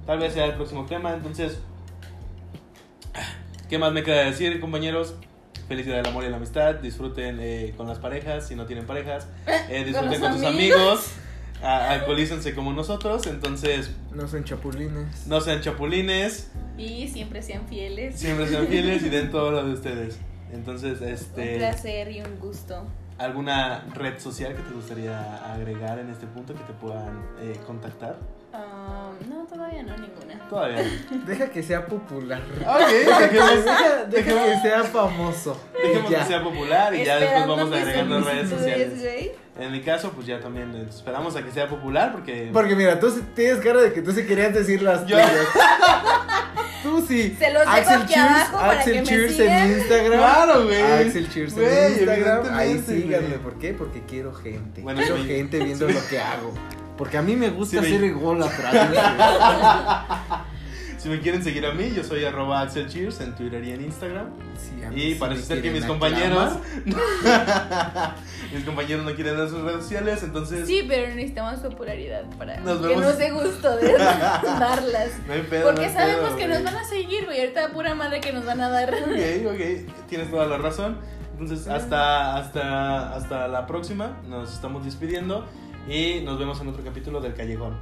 [SPEAKER 1] tal vez sea el próximo tema. Entonces, ¿qué más me queda decir, compañeros? Felicidad del amor y la amistad. Disfruten eh, con las parejas, si no tienen parejas. Eh, disfruten con,
[SPEAKER 3] los
[SPEAKER 1] sus
[SPEAKER 3] amigos.
[SPEAKER 1] amigos. Alcoholícense como nosotros. Entonces,
[SPEAKER 2] No son chapulines.
[SPEAKER 1] no sean chapulines.
[SPEAKER 3] Y siempre sean fieles.
[SPEAKER 1] Siempre sean fieles y den todo lo de ustedes. Entonces,
[SPEAKER 3] Un
[SPEAKER 1] este,
[SPEAKER 3] placer y un gusto.
[SPEAKER 1] ¿alguna red social que te gustaría agregar en este punto que te puedan eh, contactar?
[SPEAKER 3] No, todavía no, ninguna.
[SPEAKER 1] Todavía. no.
[SPEAKER 2] Deja que sea popular.
[SPEAKER 1] Ok, dejemos,
[SPEAKER 2] Deja, deja
[SPEAKER 1] dejemos-
[SPEAKER 2] que sea famoso.
[SPEAKER 1] dejemos
[SPEAKER 2] Ya.
[SPEAKER 1] que sea popular y ya después
[SPEAKER 3] Esperando
[SPEAKER 1] vamos agregando redes sociales.
[SPEAKER 3] güey.
[SPEAKER 1] En mi caso, pues ya también esperamos a que sea popular porque...
[SPEAKER 2] Porque mira, tú tienes cara de que tú sí querías decir las
[SPEAKER 1] Yo-
[SPEAKER 2] tuyas. Tú sí.
[SPEAKER 3] Se los dejo
[SPEAKER 2] Axel
[SPEAKER 3] aquí
[SPEAKER 2] Cheers,
[SPEAKER 3] abajo para
[SPEAKER 2] Axel
[SPEAKER 3] que me
[SPEAKER 2] Cheers
[SPEAKER 3] sigan.
[SPEAKER 2] en Instagram.
[SPEAKER 1] Claro, güey.
[SPEAKER 2] Axel Cheers
[SPEAKER 1] Güey,
[SPEAKER 2] en Instagram. Ahí síganme. ¿Por qué? Porque quiero gente.
[SPEAKER 1] Bueno,
[SPEAKER 2] quiero gente viendo lo que hago. Porque a mí me gusta
[SPEAKER 1] Sí,
[SPEAKER 2] ser
[SPEAKER 1] me-
[SPEAKER 2] ególatra.
[SPEAKER 1] Si me quieren seguir a mí, yo soy arroba Axel Cheers en Twitter y en Instagram.
[SPEAKER 2] Sí, a mí
[SPEAKER 1] Y
[SPEAKER 2] sí
[SPEAKER 1] parece
[SPEAKER 2] me
[SPEAKER 1] ser que mis compañeros. mis compañeros no quieren dar sus redes sociales, entonces.
[SPEAKER 3] Sí, pero necesitamos popularidad para
[SPEAKER 1] Nos
[SPEAKER 3] que
[SPEAKER 1] vemos.
[SPEAKER 3] nos dé gusto de darlas.
[SPEAKER 1] No hay pedo. no
[SPEAKER 3] Porque
[SPEAKER 1] hay
[SPEAKER 3] sabemos
[SPEAKER 1] pedo,
[SPEAKER 3] que
[SPEAKER 1] güey.
[SPEAKER 3] nos van a seguir, güey. Ahorita pura madre que nos van a dar.
[SPEAKER 1] Ok, ok, tienes toda la razón. Entonces, hasta, hasta, hasta la próxima. Nos estamos despidiendo y nos vemos en otro capítulo del Callejón.